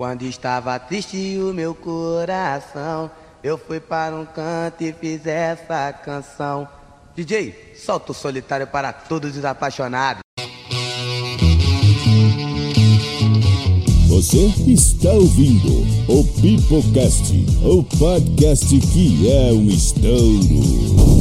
Quando estava triste o meu coração, eu fui para um canto e fiz essa canção. DJ, solta o solitário para todos os apaixonados. Você está ouvindo o Pipocast, o podcast que é um estouro.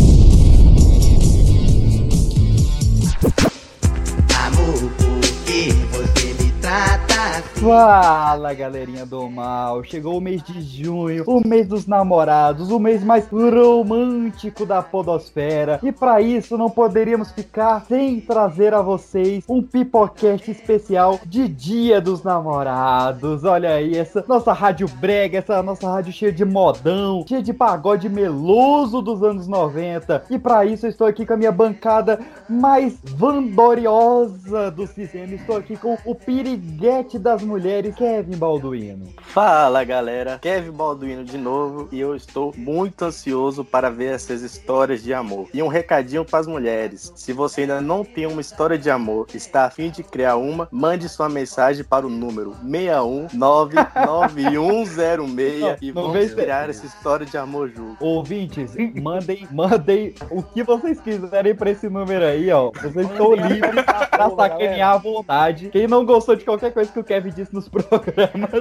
Fala galerinha do mal, chegou o mês de junho, o mês dos namorados, o mês mais romântico da podosfera. E para isso não poderíamos ficar sem trazer a vocês um pipocast especial de Dia dos Namorados. Olha aí, essa nossa rádio brega, essa nossa rádio cheia de modão, cheia de pagode meloso dos anos 90 e para isso eu estou aqui com a minha bancada mais vandoriosa do sistema, estou aqui com o piriguete das mulheres, Kevin Balduino. Fala galera, Kevin Balduino de novo e eu estou muito ansioso para ver essas histórias de amor. E um recadinho para as mulheres: se você ainda não tem uma história de amor, está a fim de criar uma, mande sua mensagem para o número 6199106 e Não, vamos criar essa história de amor junto. Ouvintes, mandem, mandem o que vocês quiserem pra esse número aí, ó. Vocês estão livres pra sacanear à vontade. Quem não gostou de qualquer coisa que o Kevin disse nos programas,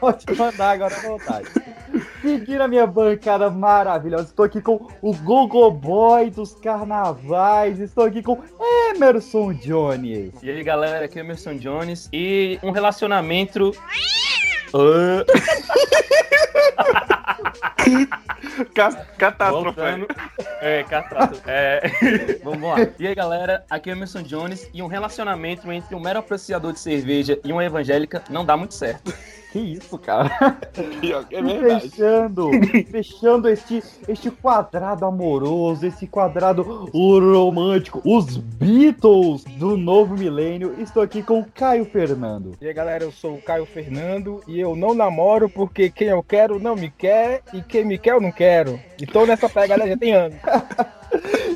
pode mandar agora à vontade. Seguir a minha bancada maravilhosa. Estou aqui com o Gogo Boy dos carnavais. Estou aqui com Emerson Jones. E aí galera, aqui é o Emerson Jones e um relacionamento. Ca- Catástrofe. É, catástrofe. É... Vamos lá. E aí galera, aqui é o Emerson Jones e um relacionamento entre um mero apreciador de cerveja e uma evangélica não dá muito certo. Que isso, cara? É E verdade. fechando, fechando este, este quadrado amoroso, esse quadrado romântico, os Beatles do novo milênio. Estou aqui com Caio Fernando. E aí galera, eu sou o Caio Fernando e eu não namoro porque quem eu quero não me quer e quem me quer eu não quero. E tô nessa pegada já tem anos.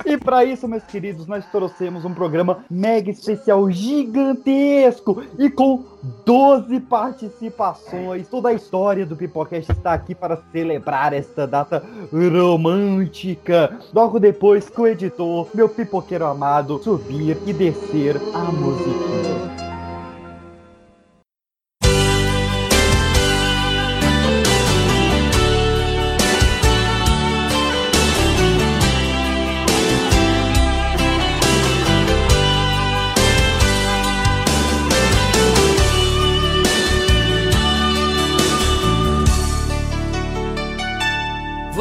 E para isso, meus queridos, nós trouxemos um programa mega especial gigantesco e com 12 participações. Toda a história do Pipocast está aqui para celebrar esta data romântica. Logo depois que o editor, meu pipoqueiro amado, subir e descer a musiquinha.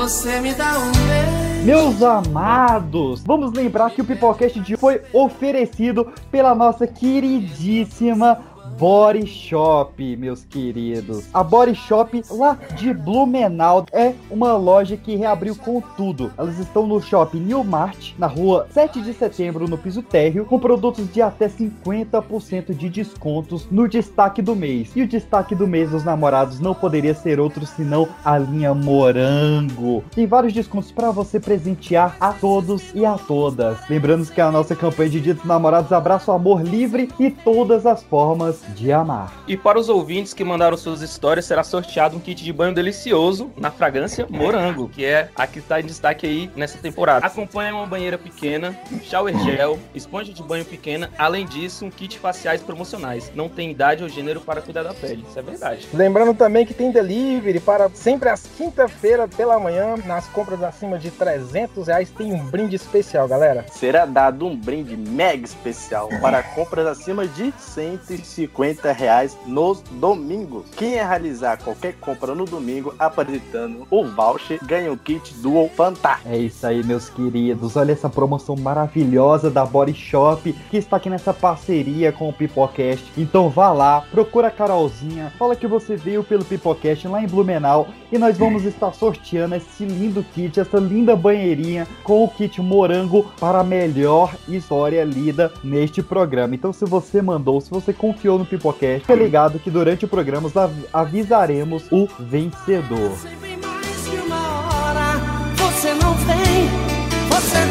Você me dá um beijo. Meus amados, vamos lembrar que o Pipocast de hoje foi oferecido pela nossa queridíssima Body Shop, meus queridos. A Body Shop lá de Blumenau é uma loja que reabriu com tudo. Elas estão no shopping New Mart, na rua 7 de setembro, no piso térreo, com produtos de até 50% de descontos no destaque do mês. E o destaque do mês dos namorados não poderia ser outro senão a linha Morango. Tem vários descontos para você presentear a todos e a todas. Lembrando que a nossa campanha de Dia dos Namorados abraça o amor livre e todas as formas de amar. E para os ouvintes que mandaram suas histórias, será sorteado um kit de banho delicioso na fragrância Morango, que é a que está em destaque aí nessa temporada. Acompanha uma banheira pequena, shower gel, esponja de banho pequena, além disso, um kit faciais promocionais. Não tem idade ou gênero para cuidar da pele, isso é verdade. Lembrando também que tem delivery para sempre às quinta-feira pela manhã. Nas compras acima de 300 reais tem um brinde especial, galera. Será dado um brinde mega especial para compras acima de 150 reais nos domingos. Quem realizar qualquer compra no domingo apresentando o voucher ganha o kit Dual Fantástico. É isso aí, meus queridos. Olha essa promoção maravilhosa da Body Shop que está aqui nessa parceria com o Pipocast. Então vá lá, procura a Carolzinha, fala que você veio pelo Pipocast lá em Blumenau e nós vamos estar sorteando esse lindo kit, essa linda banheirinha com o kit morango para a melhor história lida neste programa. Então se você mandou, se você confiou no Pipocast, fica ligado que durante o programa av- avisaremos o vencedor.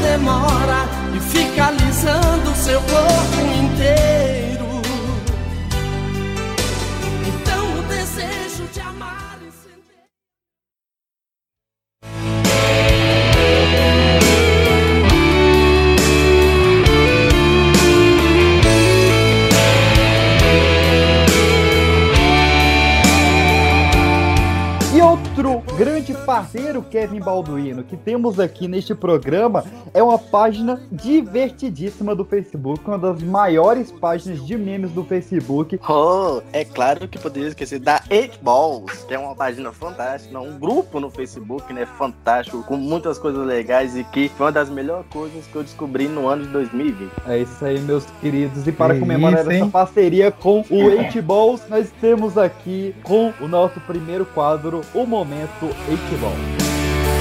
Demora e fica alisando seu corpo inteiro. 들어오게를 grande parceiro, Kevin Balduino, que temos aqui neste programa, é uma página divertidíssima do Facebook, uma das maiores páginas de memes do Facebook. Oh, é claro que poderia esquecer da 8 Balls, que é uma página fantástica, um grupo no Facebook, né? Fantástico, com muitas coisas legais e que foi uma das melhores coisas que eu descobri no ano de 2020. É isso aí, meus queridos. E para Que comemorar isso, essa parceria com o 8 Balls, nós temos aqui com o nosso primeiro quadro, o Momento 8 Ball.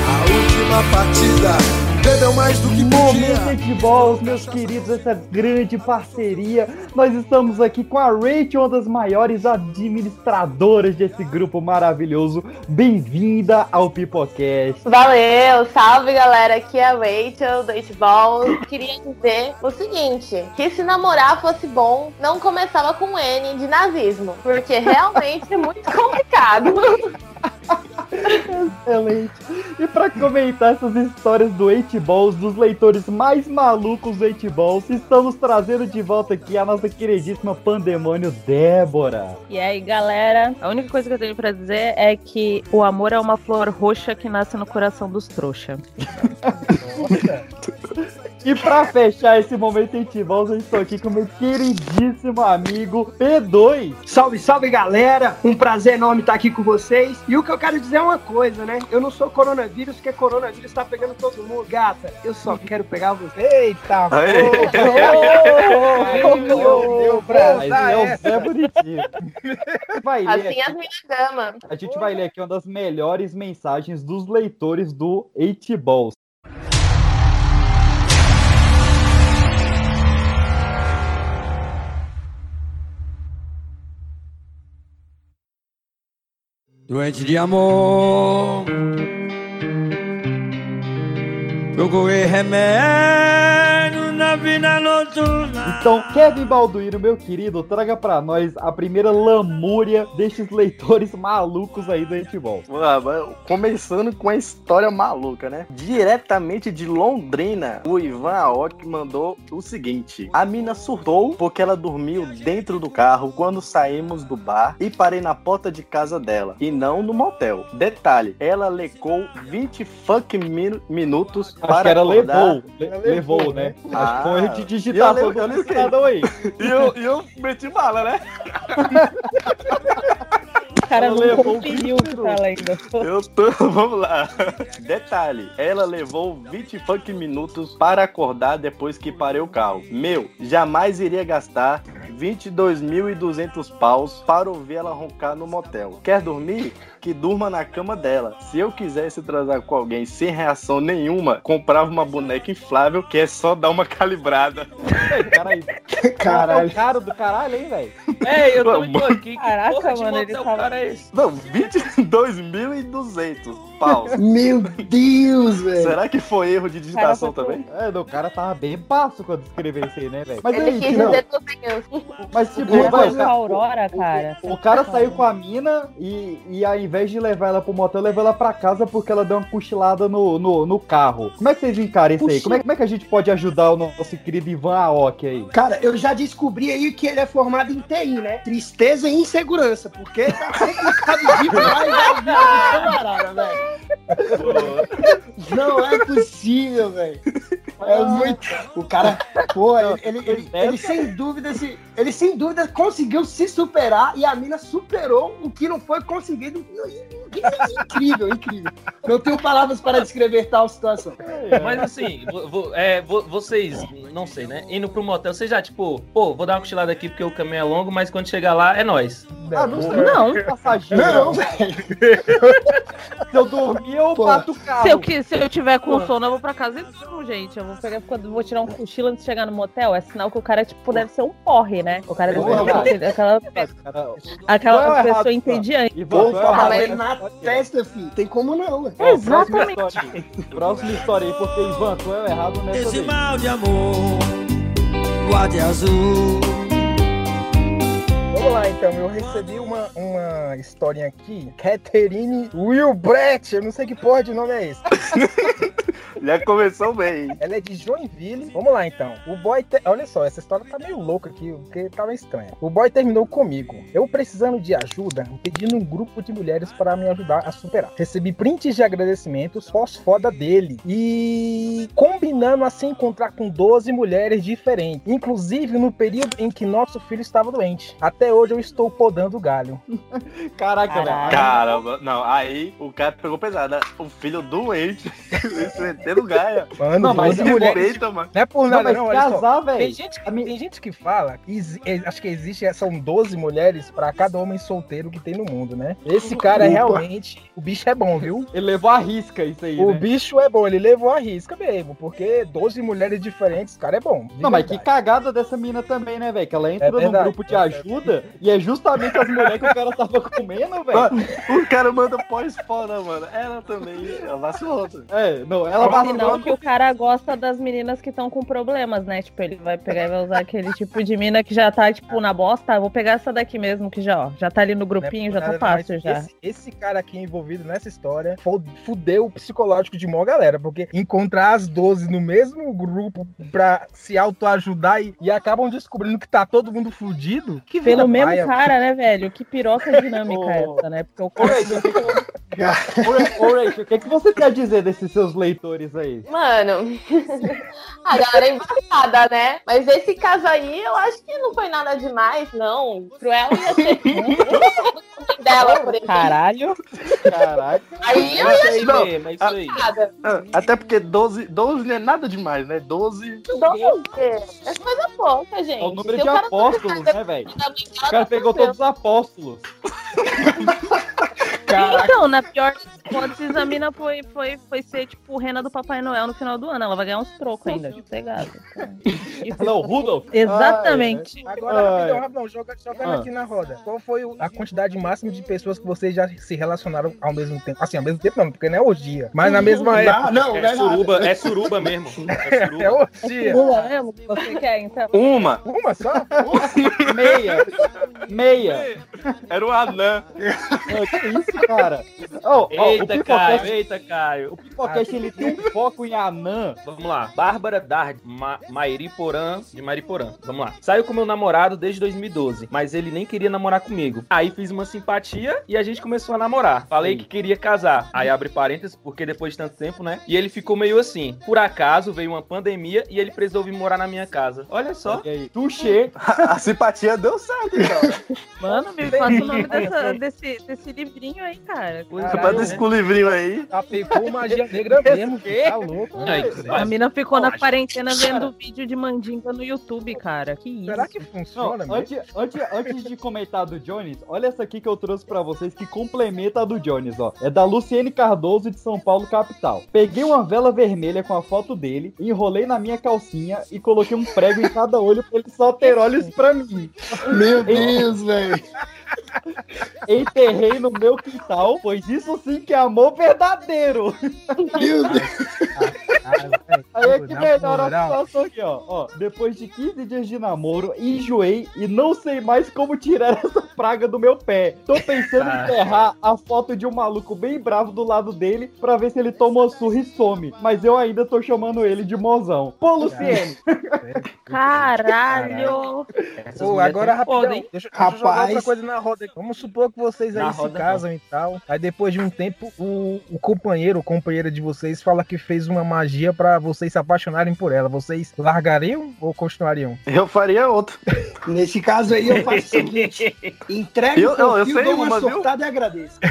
A última partida bebeu mais do que Momento podia. 8 Balls, meus queridos, essa grande parceria. Nós estamos aqui com a Rachel, uma das maiores administradoras desse grupo maravilhoso. Bem-vinda ao Pipocast. Valeu, salve galera, aqui é a Rachel do Eight Ball. Queria dizer o seguinte, que se namorar fosse bom, não começava com N de nazismo, porque realmente é muito complicado. Excelente. E para comentar essas histórias do 8 Balls, dos leitores mais malucos do 8 Balls, estamos trazendo de volta aqui a nossa queridíssima pandemônio Débora. E aí, galera, a única coisa que eu tenho pra dizer é que o amor é uma flor roxa que nasce no coração dos trouxa. E para fechar esse momento 8 Balls, eu estou aqui com meu queridíssimo amigo P2. Salve, salve galera! Um prazer enorme estar aqui com vocês. E o que eu quero dizer é uma coisa, né? Eu não sou coronavírus, porque coronavírus tá pegando todo mundo. Gata, eu só quero pegar você. Eita, meu pra é. Zé Bonitinho. Vai ler Assim aqui- as minhas damas. A gente vai ler aqui uma das melhores mensagens dos leitores do 8 Balls. Doente de amor. Procurei remédio vida noturna. Então, Kevin Balduino, meu querido, traga pra nós a primeira lamúria destes leitores malucos aí do 8 Balls. Mas Começando com a história maluca, né? Diretamente de Londrina, o Ivan Aoki mandou o seguinte: A mina surtou porque ela dormiu dentro do carro quando saímos do bar e parei na porta de casa dela e não no motel. Detalhe: ela lecou 20 fucking minu- minutos Acho para que era acordar. levou, le- levou, né? Ah, digitação eu do lembro- eu que- cidadão aí. E eu, e eu meti bala, né? Cara Ela não levou conferiu o que tá lendo. Eu tô. Vamos lá. Detalhe: ela levou 20 funk minutos para acordar depois que parei o carro. Meu, jamais iria gastar 22.200 paus para ouvir ela roncar no motel. Quer dormir? Que durma na cama dela. Se eu quisesse transar com alguém sem reação nenhuma, comprava uma boneca inflável que é só dar uma calibrada. Caralho. Caralho. É o caro do caralho, hein, velho? É, eu tô aqui. Que Caraca, mano, ele tava- cara é esse? Não, 22.200 paus. Meu Deus, velho. Será que foi erro de digitação Cara, também? É, o cara tava bem baço quando escreveu isso aí, né, velho? Mas Ele aí, quis não, dizer mas tipo, Ele vai, foi com a Aurora, cara. O cara saiu com a mina e, e ao invés de levar ela pro motel, levou ela pra casa porque ela deu uma cochilada no, no, no carro. Como é que vocês encaram isso aí? Como é, como é que a gente pode ajudar o nosso querido Ivan Aoki aí? Cara, eu já descobri aí que ele é formado em TI, né? Tristeza e insegurança, porque tá demais a vida do camarada, velho. Não é possível, velho. É muito. O cara, pô, ele, ele, ele- ele sem dúvida se, ele sem dúvida conseguiu se superar e a mina superou o que não foi conseguido. Incrível, incrível. Não tenho palavras para descrever tal situação. Mas assim, vo- é, vo- vocês, não sei, né? Indo pro motel, vocês já, tipo, pô, vou dar uma cochilada aqui porque o caminho é longo, mas quando chegar lá é nós. Ah, não sei. Não. Passageiro. Não, velho. Se eu dormir, eu Pô. bato o carro. Se eu, que- se eu tiver com sono, eu vou pra casa e durmo, gente. Eu vou pegar, quando vou tirar um cochilo antes de chegar no motel. É sinal que o cara, tipo, deve ser um porre, né? O cara deve ser um- aquela, Cara, aquela Qual é pessoa errado, entediante. Ivan, Pô, qual é o fala errado? ele na testa, filho. Tem como não, Exatamente. Próxima história aí, porque Ivan, qual é o errado nessa Esse mal de amor, guarde azul. Vamos lá, então. Eu recebi uma, uma historinha aqui. Catherine Wilbrett. Eu não sei que porra de nome é esse. Já começou bem. Ela é de Joinville. Vamos lá então. O boy. te- Olha só, essa história tá meio louca aqui, porque tava estranha. O boy terminou comigo. Eu precisando de ajuda, pedindo um grupo de mulheres para me ajudar a superar. Recebi prints de agradecimentos pós-foda dele. E combinando a se encontrar com 12 mulheres diferentes. Inclusive no período em que nosso filho estava doente. Até hoje eu estou podando o galho. Caraca, velho. Caramba, não, aí o cara pegou pesado. né? O filho doente, metendo gaia. Mano, Não, mas 12 é mulheres. Respeita, mano. Não é por Não, nada, mas não. só. casar, Tem velho. gente, que- tem gente que fala, é, acho que existe, são 12 mulheres pra cada homem solteiro que tem no mundo, né? Esse cara é Opa. realmente, o bicho é bom, viu? Ele levou a risca isso aí, O né? bicho é bom, ele levou a risca mesmo, porque 12 mulheres diferentes, o cara é bom. Não, mas que cagada dessa mina também, né, velho? Que ela entra num verdade, grupo de é ajuda e é justamente as mulheres que o cara tava comendo, velho. O cara manda pós-fora, mano. Ela também, ela vacilou. É, não, ela Senão vacilou. que o cara gosta das meninas que estão com problemas, né? Tipo, ele vai pegar e vai usar aquele tipo de mina que já tá, tipo, na bosta. Vou pegar essa daqui mesmo, que já, ó, já tá ali no grupinho, já tá fácil já. Esse, esse cara aqui envolvido nessa história fudeu o psicológico de mó galera, porque encontrar as 12 no mesmo grupo pra se autoajudar e, e acabam descobrindo que tá todo mundo fudido. Que Pelo mesmo paia. cara, né, velho? Que piroca dinâmica é essa, né? Porque o cara. Rachel, o que que- Ô, Rachel, o que, que você tem a dizer desses seus leitores aí? Mano, a galera é embaçada, né? Mas esse caso aí, eu acho que não foi nada demais, não. Pro ela ia ser dela, por exemplo. Caralho. Caraca. Aí eu É ia Não. mesmo, é isso aí. nada. Ah, Até porque 12, 12 não é nada demais, né? 12. Doze. É coisa pouca, gente. É o número Se de tá apóstolos, né, velho? O cara tá pegou tranquilo. todos os apóstolos. Então, na pior das hipóteses, a mina foi, foi, foi ser, tipo, rena do Papai Noel no final do ano. Ela vai ganhar uns trocos ainda, sossegado. Não, Rudolf. Exatamente. Agora, Ai. rapidão, rapidão, joga, jogando Ah. aqui na roda. Qual foi o- a quantidade máxima de pessoas que vocês já se relacionaram ao mesmo tempo? Assim, ao mesmo tempo não, porque não é orgia. Mas na mesma época. Não, não, É é nada. suruba, é suruba mesmo. É É suruba. Pula mesmo que você quer, então. Uma! Uma só? Meia. Meia. Era o anã. Ô, que isso, cara? Ó, ó, o Eita, Caio, Pipocast, eita, Caio. o Pipocast, ele tem um foco em anã. Vamos lá. Bárbara Dard, Ma Mairiporã, de Mariporã. Vamos lá. Saiu com meu namorado desde 2012, mas ele nem queria namorar comigo. Aí fiz uma simpatia e a gente começou a namorar. Falei que queria casar. Aí abre parênteses, porque depois de tanto tempo, né? E ele ficou meio assim. Por acaso veio uma pandemia e ele precisou vir morar na minha casa. Olha só. E aí, Tuxê. A simpatia deu certo, então. Mano, me passa o nome dessa- desse, desse livrinho aí, cara. Pra desse com o livrinho aí. Aplicou magia negra mesmo. Tá louco. Aí, A mina ficou na quarentena vendo vídeo de mandinga no YouTube, cara. Que isso? Será que Não, funciona mesmo? antes, antes, antes de comentar do Jones, olha essa aqui que eu trouxe pra vocês que complementa a do Jones, ó. É da Luciene Cardoso de São Paulo, capital. Peguei uma vela vermelha com a foto dele, enrolei na minha calcinha e coloquei um prego em cada olho pra ele só ter olhos pra mim. Meu Deus, velho. Enterrei no meu quintal, pois isso sim que é amor verdadeiro. Meu Deus. Aí é que Na melhora a situação aqui, ó. ó. Depois de 15 dias de namoro, enjoei e não sei mais como tirar essa praga do meu pé. Tô pensando em enterrar a foto de um maluco bem bravo do lado dele pra ver se ele toma uma surra e some. Mas eu ainda tô chamando ele de mozão. Pô, Luciene! Caralho! Pô, agora rapidão, hein? deixa, deixa eu jogar Rapaz. outra coisa na roda aqui. Vamos supor que vocês aí Na se casam e tal. Aí depois de um tempo, o, o companheiro ou companheira de vocês fala que fez uma magia pra vocês se apaixonarem por ela. Vocês largariam ou continuariam? Eu faria outro. Nesse caso aí, eu faço o seguinte: entregue Eu- o não, eu sei dou uma uma, viu? sortada e agradeço.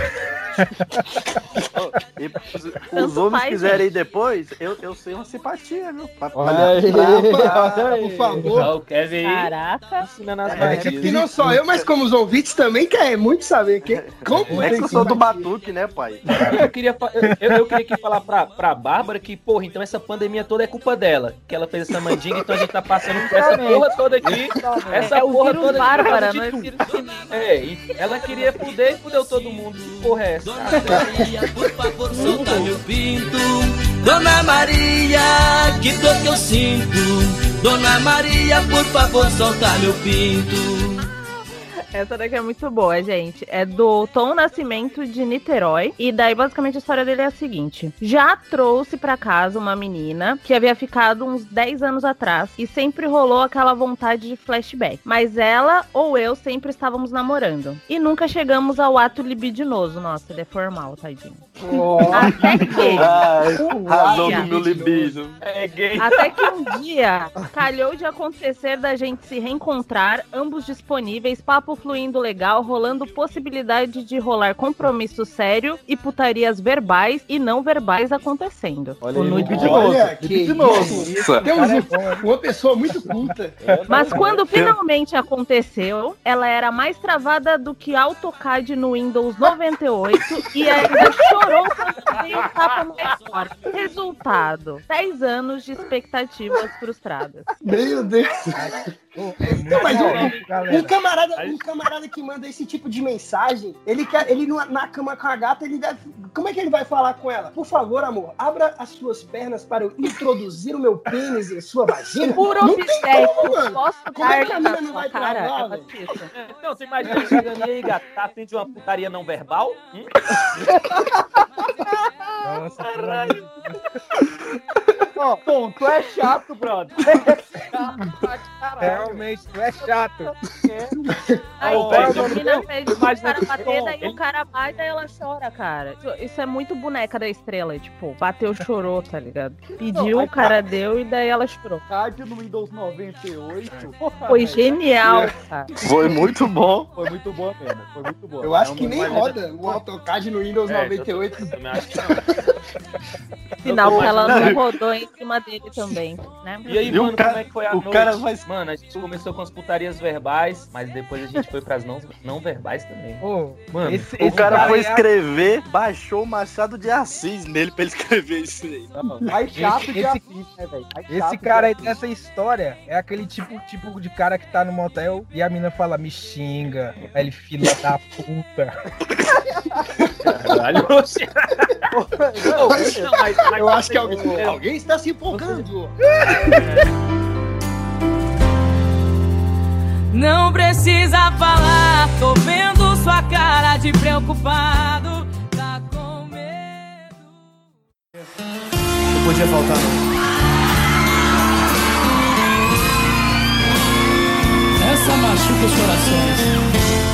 E os, homens faz, quiserem ir depois, eu, eu sei uma simpatia, viu? Pra- pra- Olha aí, olha aí. Por favor. Kevin Caraca! as É. E não só eu, mas como os ouvintes também querem muito saber que, como É que eu sou do batuque, né, pai? Eu queria, fa- eu, eu queria aqui falar pra, pra Bárbara que, porra, então essa pandemia toda é culpa dela. Que ela fez essa mandinga, então a gente tá passando por essa porra toda aqui. Essa É o porra vírus toda bárbara, não é vírus. É, e ela queria fuder e fudeu todo mundo. Que Porra, é essa? Maria, por favor, solta meu pinto. Dona Maria, que dor que eu sinto. Dona Maria, por favor, solta meu pinto. Essa daqui é muito boa, gente. É do Tom Nascimento de Niterói. E daí, basicamente, a história dele é a seguinte: já trouxe pra casa uma menina que havia ficado uns 10 anos atrás e sempre rolou aquela vontade de flashback. Mas ela ou eu sempre estávamos namorando. E nunca chegamos ao ato libidinoso. Nossa, ele é formal, tadinho. Até que. Ai, um razão dia- do meu libido. É gay. até que um dia calhou de acontecer da gente se reencontrar, ambos disponíveis, papo fluindo legal, rolando possibilidade de rolar compromisso sério e putarias verbais e não verbais acontecendo. Olha O nude libidinoso. Olha, que libidinoso. isso. Temos um- uma pessoa muito culta. Mas quando finalmente aconteceu, ela era mais travada do que AutoCAD no Windows 98 e ainda chorou quando veio um tapa mais forte. Resultado: 10 anos de expectativas frustradas. Meu Deus. Não, mas um, um camarada, um camarada que manda esse tipo de mensagem, ele quer, ele na cama com a gata, ele deve, como é que ele vai falar com ela? Por favor, amor, abra as suas pernas para eu introduzir o meu pênis em sua vagina. Por Não tem obséquio, como, mano. posso Como é que a na mina não vai cara? travar, É. Não, você imagina chegando aí, gato, tá afim de uma putaria não verbal? Hum? Nossa, Deus. Ó, Tom, tu é chato, brother. Realmente, tu é chato. Aí Ô, a menina pede pro imagina cara que bater, bom. daí o cara bate, daí ela chora, cara. Isso, isso é muito boneca da estrela, tipo, bateu, chorou, tá ligado? Pediu, o cara deu e daí ela chorou. Card no Windows 98. Porra, Foi velho. genial, cara. Foi muito bom. Foi muito boa mesmo. Foi muito boa. Eu acho Não, que nem é- roda o AutoCAD no Windows É, 98. Eu também acho que não. Que ela não rodou em cima dele também, né? E aí, E o mano, cara- como é que foi a o noite? cara vai- Mano, a gente começou com as putarias verbais, mas depois a gente foi pras não, não verbais também. Ô, Mano, esse, O esse cara foi é- escrever, baixou o Machado de Assis nele pra ele escrever isso aí. Não, Mais chato esse- assim, né, velho? Esse cara aí dessa história é aquele tipo, tipo de cara que tá no motel e a mina fala, me xinga. Aí ele, filha da puta. caralho. oxe. Não, mas- mas Eu acho que alguém, alguém está se empolgando. Não precisa falar, tô vendo sua cara de preocupado. Tá com medo. Não podia faltar, não. Essa machuca os corações.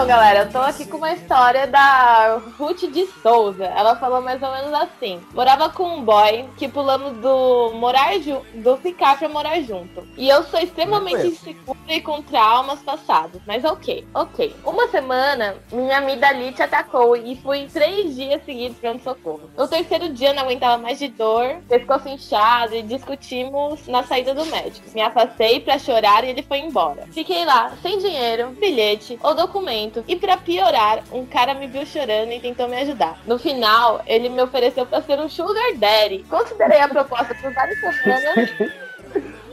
Então, galera, eu tô aqui com uma história da Ruth de Souza. Ela falou mais ou menos assim: morava com um boy que pulamos do morar do ficar pra morar junto. E eu sou extremamente insegura e com traumas passados. Mas ok, ok. Uma semana, minha amiga ali te atacou e fui três dias seguidos pronto socorro. No terceiro dia, não aguentava mais de dor, pescoço inchado e discutimos na saída do médico. Me afastei pra chorar e ele foi embora. Fiquei lá, sem dinheiro, bilhete ou documento. E pra piorar, um cara me viu chorando e tentou me ajudar. No final, ele me ofereceu pra ser um sugar daddy. Considerei a proposta por várias semanas.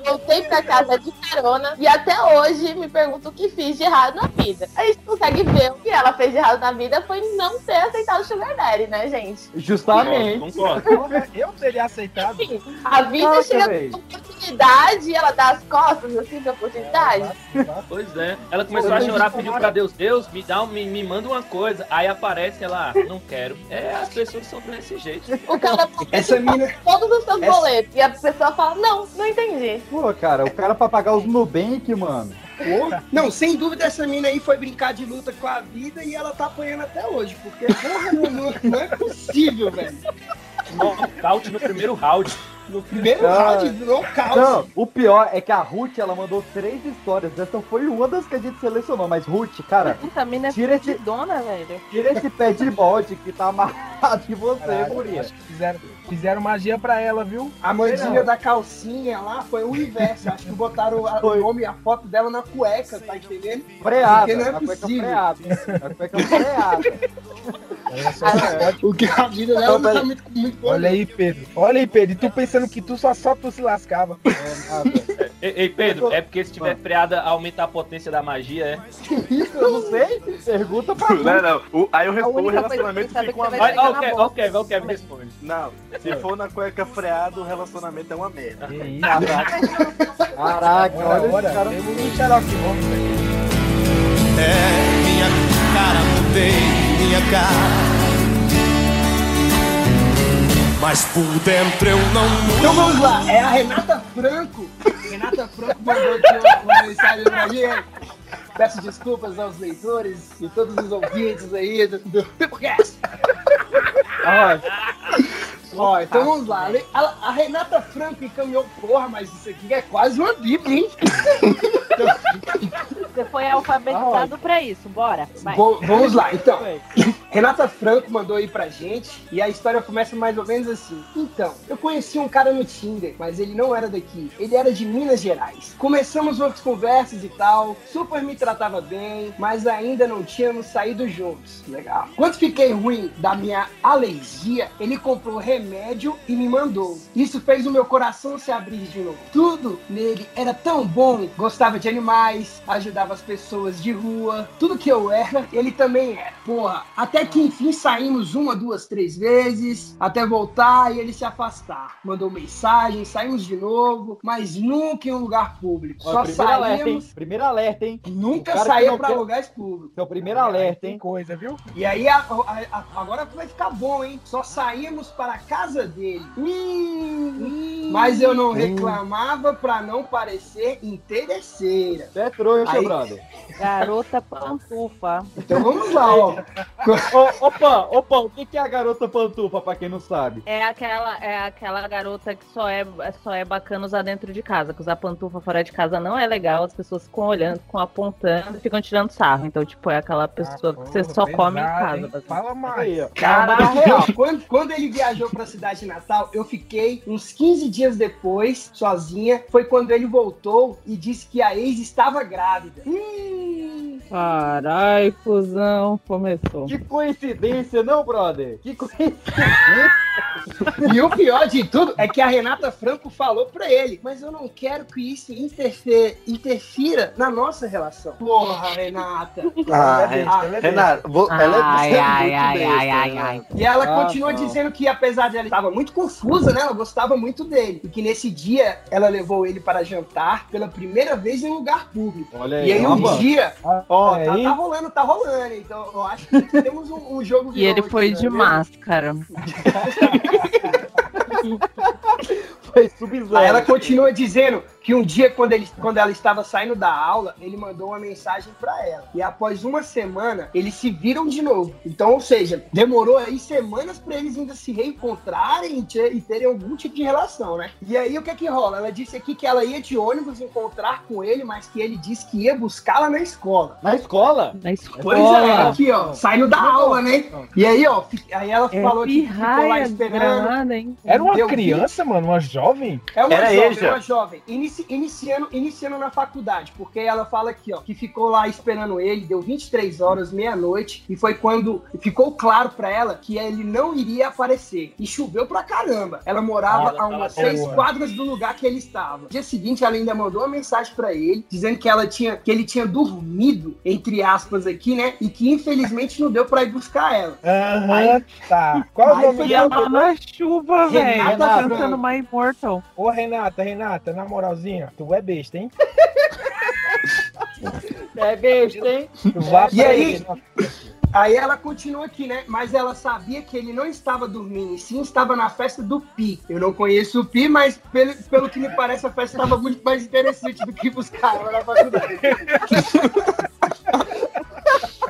Voltei pra casa de carona e até hoje me pergunto o que fiz de errado na vida. A gente consegue ver o que ela fez de errado na vida foi não ter aceitado o Sugar Daddy, né, gente? Justamente. Concordo. Eu teria aceitado. Enfim, a vida Caraca, chega oportunidade e ela dá as costas assim pra oportunidade. Pois é. Ela começou a chorar, pediu pra Deus, Deus, me dá um, me, me manda uma coisa. Aí aparece ela, "Ah, não quero. É, as pessoas são desse jeito. O cara Essa mina. todos os seus Essa- boletos e a pessoa fala: Não, não entendi. Pô, cara, o cara pra pagar os Nubank, mano. Porra. Não, sem dúvida essa mina aí foi brincar de luta com a vida e ela tá apanhando até hoje. Porque, porra, não, não- não é possível, velho. Nocaute no primeiro round. No primeiro Ah. round, no caos. Não, o pior é que a Ruth, ela mandou três histórias. Essa foi uma das que a gente selecionou. Mas, Ruth, cara, é Tira esse- dona, velho. tira esse pé de bode que tá amarrado em você, Caralho, guria. acho que fizeram, fizeram magia pra ela, viu? A mandinha da calcinha lá foi o inverso. Acho que botaram a- o nome, a foto dela na cueca, tá entendendo? Freada, Porque não é a cueca possível. freada. A cueca freada. Olha só, O que a vida dela não tá muito, muito boa. Olha aí, Pedro. Olha aí, Pedro. E tu pensando que tu só, só tu se lascava. É. Ei, Pedro, é porque se tiver freada, aumenta a potência da magia, é? Isso, eu não sei. Pergunta pra mim. Não, não. O- aí eu respondo o relacionamento fica que uma merda. Olha pegar o Kevin, o Kevin, responde. Não, se for na cueca freada, o relacionamento é uma merda. Que isso? Caraca, olha Olha, esse cara. temos um aqui. É minha cara, mudei minha cara. Mas por dentro eu não mudo. Então vamos lá, é a Renata Franco. Renata Franco mandou aqui uma, mensagem pra gente. Peço desculpas aos leitores e todos os ouvintes aí do, do Pipocast. Ó, então vamos lá. A, a Renata Franco encaminhou, porra, mas isso aqui é quase uma bíblia, hein? Você foi alfabetizado pra isso, bora. Vamos lá, então. Renata Franco mandou aí pra gente e a história começa mais ou menos assim. Então, eu conheci um cara no Tinder, mas ele não era daqui. Ele era de Minas Gerais. Começamos outras conversas e tal, super me tratava bem, mas ainda não tínhamos saído juntos. Legal. Quando fiquei ruim da minha alergia, ele comprou remédio e me mandou. Isso fez o meu coração se abrir de novo. Tudo nele era tão bom. Gostava de animais, ajudava as pessoas de rua. Tudo que eu era, ele também era. Porra, até que enfim saímos uma, duas, três vezes, até voltar e ele se afastar. Mandou mensagem, saímos de novo, mas nunca em um lugar público. Ó, Só primeiro alerta, hein? saímos, Primeiro alerta, hein? nunca saía quer- lugares públicos. Seu primeiro alerta, hein? coisa, viu? E aí, a- a- a- agora vai ficar bom, hein? Só saímos para a casa dele. Hum, mas eu não reclamava pra não parecer interesseira. Você é trouxa, Aí- brother. Garota pantufa. Então vamos lá, ó. Ô, opa, opa, o que é a garota pantufa, pra quem não sabe? É aquela, é aquela garota que só é, só é bacana usar dentro de casa. Que usar pantufa fora de casa não é legal. As pessoas ficam olhando, ficam apontando e ficam tirando sarro. Então, tipo, é aquela pessoa que você porra, só come em pesado, casa. hein? Fala mais. Aí, ó. Cara, na real, quando, quando ele viajou pra cidade natal, eu fiquei uns 15 dias depois, sozinha. Foi quando ele voltou e disse que a ex estava grávida. Hum, Carai, fusão, começou. Que coincidência, não, brother? Que coincidência. E o pior de tudo é que a Renata Franco falou pra ele, mas eu não quero que isso interfira na nossa relação. Porra, Renata. Ah, Ah, Ren- Renato, vo- ela é Ai, você é ai, muito ai, ai, ai, né? ai. E ela Ah, continua não. dizendo que, apesar de ela estava muito confusa, né? Ela gostava muito dele. E que nesse dia ela levou ele para jantar pela primeira vez em um lugar público. Olha aí, E aí um mano. dia, Ah, ó, é tá, tá rolando, tá rolando. Então eu acho que temos um, um jogo E ele foi de né? máscara. Foi sub-zero. Aí ela continua dizendo que um dia, quando, ele, quando ela estava saindo da aula, ele mandou uma mensagem pra ela. E após uma semana, eles se viram de novo. Então, ou seja, demorou aí semanas pra eles ainda se reencontrarem e, ter- terem algum tipo de relação, né? E aí, o que é que rola? Ela disse aqui que ela ia de ônibus encontrar com ele, mas que ele disse que ia buscá-la na escola. Na escola? Na escola. Pois é, aqui, ó, saindo da aula, né? E aí, ó, aí ela É falou que ficou lá esperando. danada, hein? Era uma Deu criança, mano, uma jovem? É uma Era jovem, Eja. uma jovem. Inici- iniciando, iniciando na faculdade, porque ela fala aqui, ó, que ficou lá esperando ele, deu 23 horas, meia-noite, e foi quando ficou claro pra ela que ele não iria aparecer. E choveu pra caramba. Ela morava Ela a umas seis boa. quadras do lugar que ele estava. No dia seguinte, ela ainda mandou uma mensagem pra ele, dizendo que ela tinha, que ele tinha dormido, entre aspas aqui, né? E que infelizmente não deu pra ir buscar ela. Aham, tá. Qual é o nome foi dela? ela na chuva, velho. Renata Ela Franco. cantando My Immortal. Ô, Renata, Renata, na moralzinha, tu é besta, hein? É besta, hein? E aí? ele. Aí ela continua aqui, né? Mas ela sabia que ele não estava dormindo, e sim estava na festa do Pi. Eu não conheço o Pi, mas pelo, pelo que me parece, a festa estava muito mais interessante do que buscar ela na faculdade.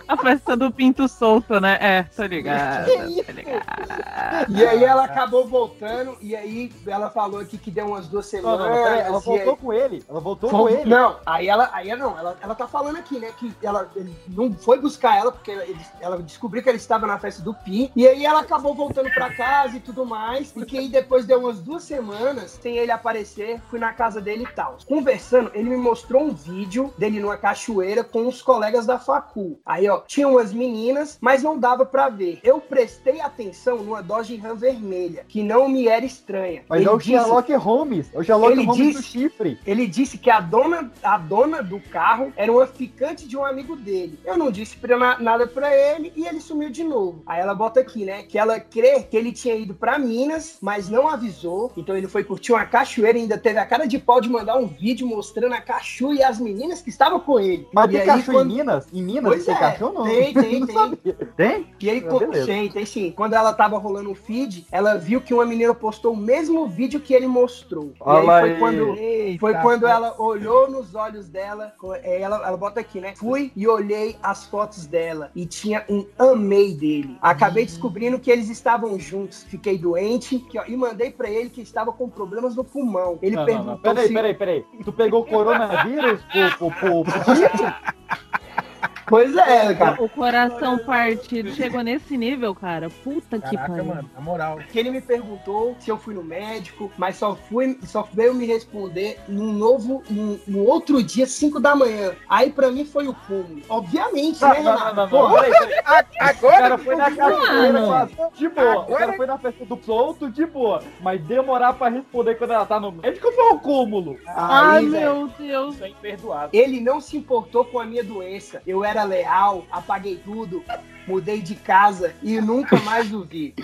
A festa do pinto solto, né? É, tô ligada, tô ligada. E aí ela acabou voltando, e aí ela falou aqui que deu umas duas Não, semanas. não, peraí, ela voltou aí- com ele. Ela voltou Foi- com ele. Não, aí ela, aí não, ela, ela tá falando aqui, né, que ela ele não foi buscar ela, porque ele- ela descobriu que ele estava na festa do Pi, e aí ela acabou voltando pra casa e tudo mais, e que aí depois deu umas duas semanas sem ele aparecer, fui na casa dele e tal. Conversando, ele me mostrou um vídeo dele numa cachoeira com os colegas da facu. Aí, ó, ó, tinha umas meninas, mas não dava pra ver. Eu prestei atenção numa Dodge Ram vermelha, que não me era estranha. Mas Ele é o disse- Sherlock Holmes. É o Sherlock Ele Holmes do disse- chifre. Ele disse que a dona, a dona do carro era uma ficante de um amigo dele. Eu não disse pra na- nada pra ele e ele sumiu de novo. Aí ela bota aqui, né? Que ela crê que ele tinha ido pra Minas, mas não avisou. Então ele foi curtir uma cachoeira e ainda teve a cara de pau de mandar um vídeo mostrando a cachoeira e as meninas que estavam com ele. Mas E tem aí, cachorro quando- em Minas? Em Minas Pois tem é, cachorro não? tem, tem, Não tem. sabia. Tem? E aí, Ah, tem, tem sim. Quando ela tava rolando o feed, ela viu que uma menina postou o mesmo vídeo que ele mostrou. E Olha aí foi aí. quando, Eita, foi quando pô. ela olhou nos olhos dela, é, ela, ela bota aqui, né? Fui e olhei as fotos dela e tinha um amei dele. Acabei descobrindo que eles estavam juntos. Fiquei doente que, ó, e mandei pra ele que estava com problemas no pulmão. Ele Não, não, perguntou não. Peraí, se... peraí, peraí. Tu pegou coronavírus pro, pro, pro, pro Chico? Pois é, cara. O coração partido chegou nesse nível, cara. Puta que Caraca, pariu. mano, na moral. que ele me perguntou se eu fui no médico, mas só fui, só veio me responder num novo, num, no outro dia, 5 da manhã. Aí pra mim foi o cúmulo. Obviamente, Não, né, não, Renato? não, não, Pô, não. Peraí. O Agora cara foi na cachoeira, Mano. de boa. O Agora- cara foi na festa do solto, de boa. Mas demorar pra responder quando ela tá no médico foi um cúmulo. Ai, aí, velho, meu Deus. Isso é imperdoável. Ele não se importou com a minha doença. Eu era leal, apaguei tudo, mudei de casa e nunca mais o vi.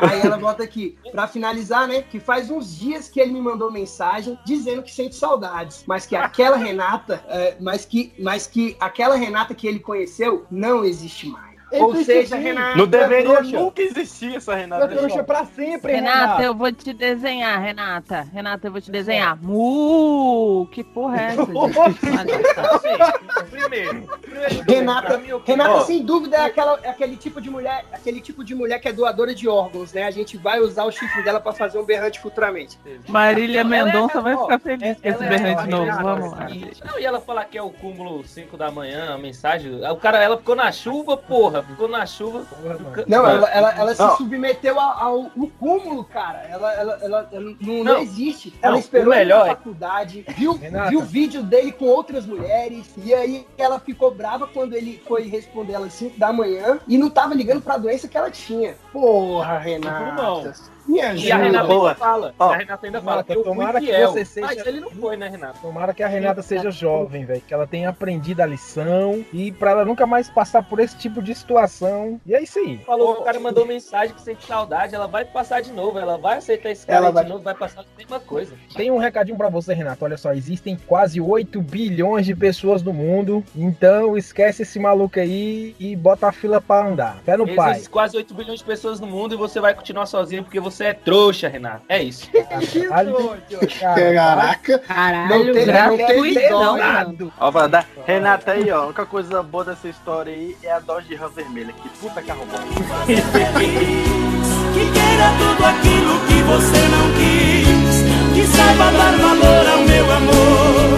Aí ela bota aqui, pra finalizar, né? Que faz uns dias que ele me mandou mensagem dizendo que sente saudades, mas que aquela Renata, é, mas, que, mas que aquela Renata que ele conheceu não existe mais. Ou seja. Renata. Não deveria trouxa. nunca existir essa Renata. trouxa pra sempre, Renata, Renata. eu vou te desenhar, Renata. Renata, eu vou te desenhar. Mu! Que porra é essa. Assim, primeiro, primeiro Renata, mim, Renata, ó, sem dúvida, é, aquela, é aquele tipo de mulher, aquele tipo de mulher que é doadora de órgãos, né? A gente vai usar o chifre dela pra fazer um berrante futuramente. Marília é- Mendonça vai ó, ficar feliz com esse é- berrante novo. Renata, Vamos lá. e- Não, e ela falar que é o cúmulo 5 da manhã, a mensagem. O cara, ela ficou na chuva, porra. Ficou na chuva. Não, ela, ela, ela se submeteu ao, ao, ao cúmulo, cara. Ela, ela, ela, ela não, não Não. existe. Não, Ela esperou melhor na é- faculdade, viu, Renata. viu vídeo dele com outras mulheres, e aí ela ficou brava quando ele foi responder ela às 5 da manhã e não tava ligando pra doença que ela tinha. Porra, Renata. Me E a. Renata boa. ainda fala. Ó, a Renata ainda fala. Renata, Eu tomara que você seja- Mas ele não foi, né, Renata? Tomara que a Renata seja jovem, velho. Que ela tenha aprendido a lição e pra ela nunca mais passar por esse tipo de situação. E é isso aí. Falou, o cara mandou mensagem que sente saudade, ela vai passar de novo, ela vai aceitar esse cara vai- de novo, vai passar a mesma coisa. Tem um recadinho pra você, Renato. Olha só, existem quase 8 bilhões de pessoas no mundo. Então esquece esse maluco aí e bota a fila pra andar. Fé no pai. Existem quase 8 bilhões de pessoas no mundo e você vai continuar sozinho porque você é trouxa, Renato. É isso. Caralho. Caraca. Caralho, Não tem- não tem gratuitão, dó, mano. Ó, vai dar. Renata aí, ó. A única coisa boa dessa história aí é a Dodge Ram vermelha. Que puta que arrumou. Que queira tudo aquilo que você não quis. Que saiba dar valor ao meu amor.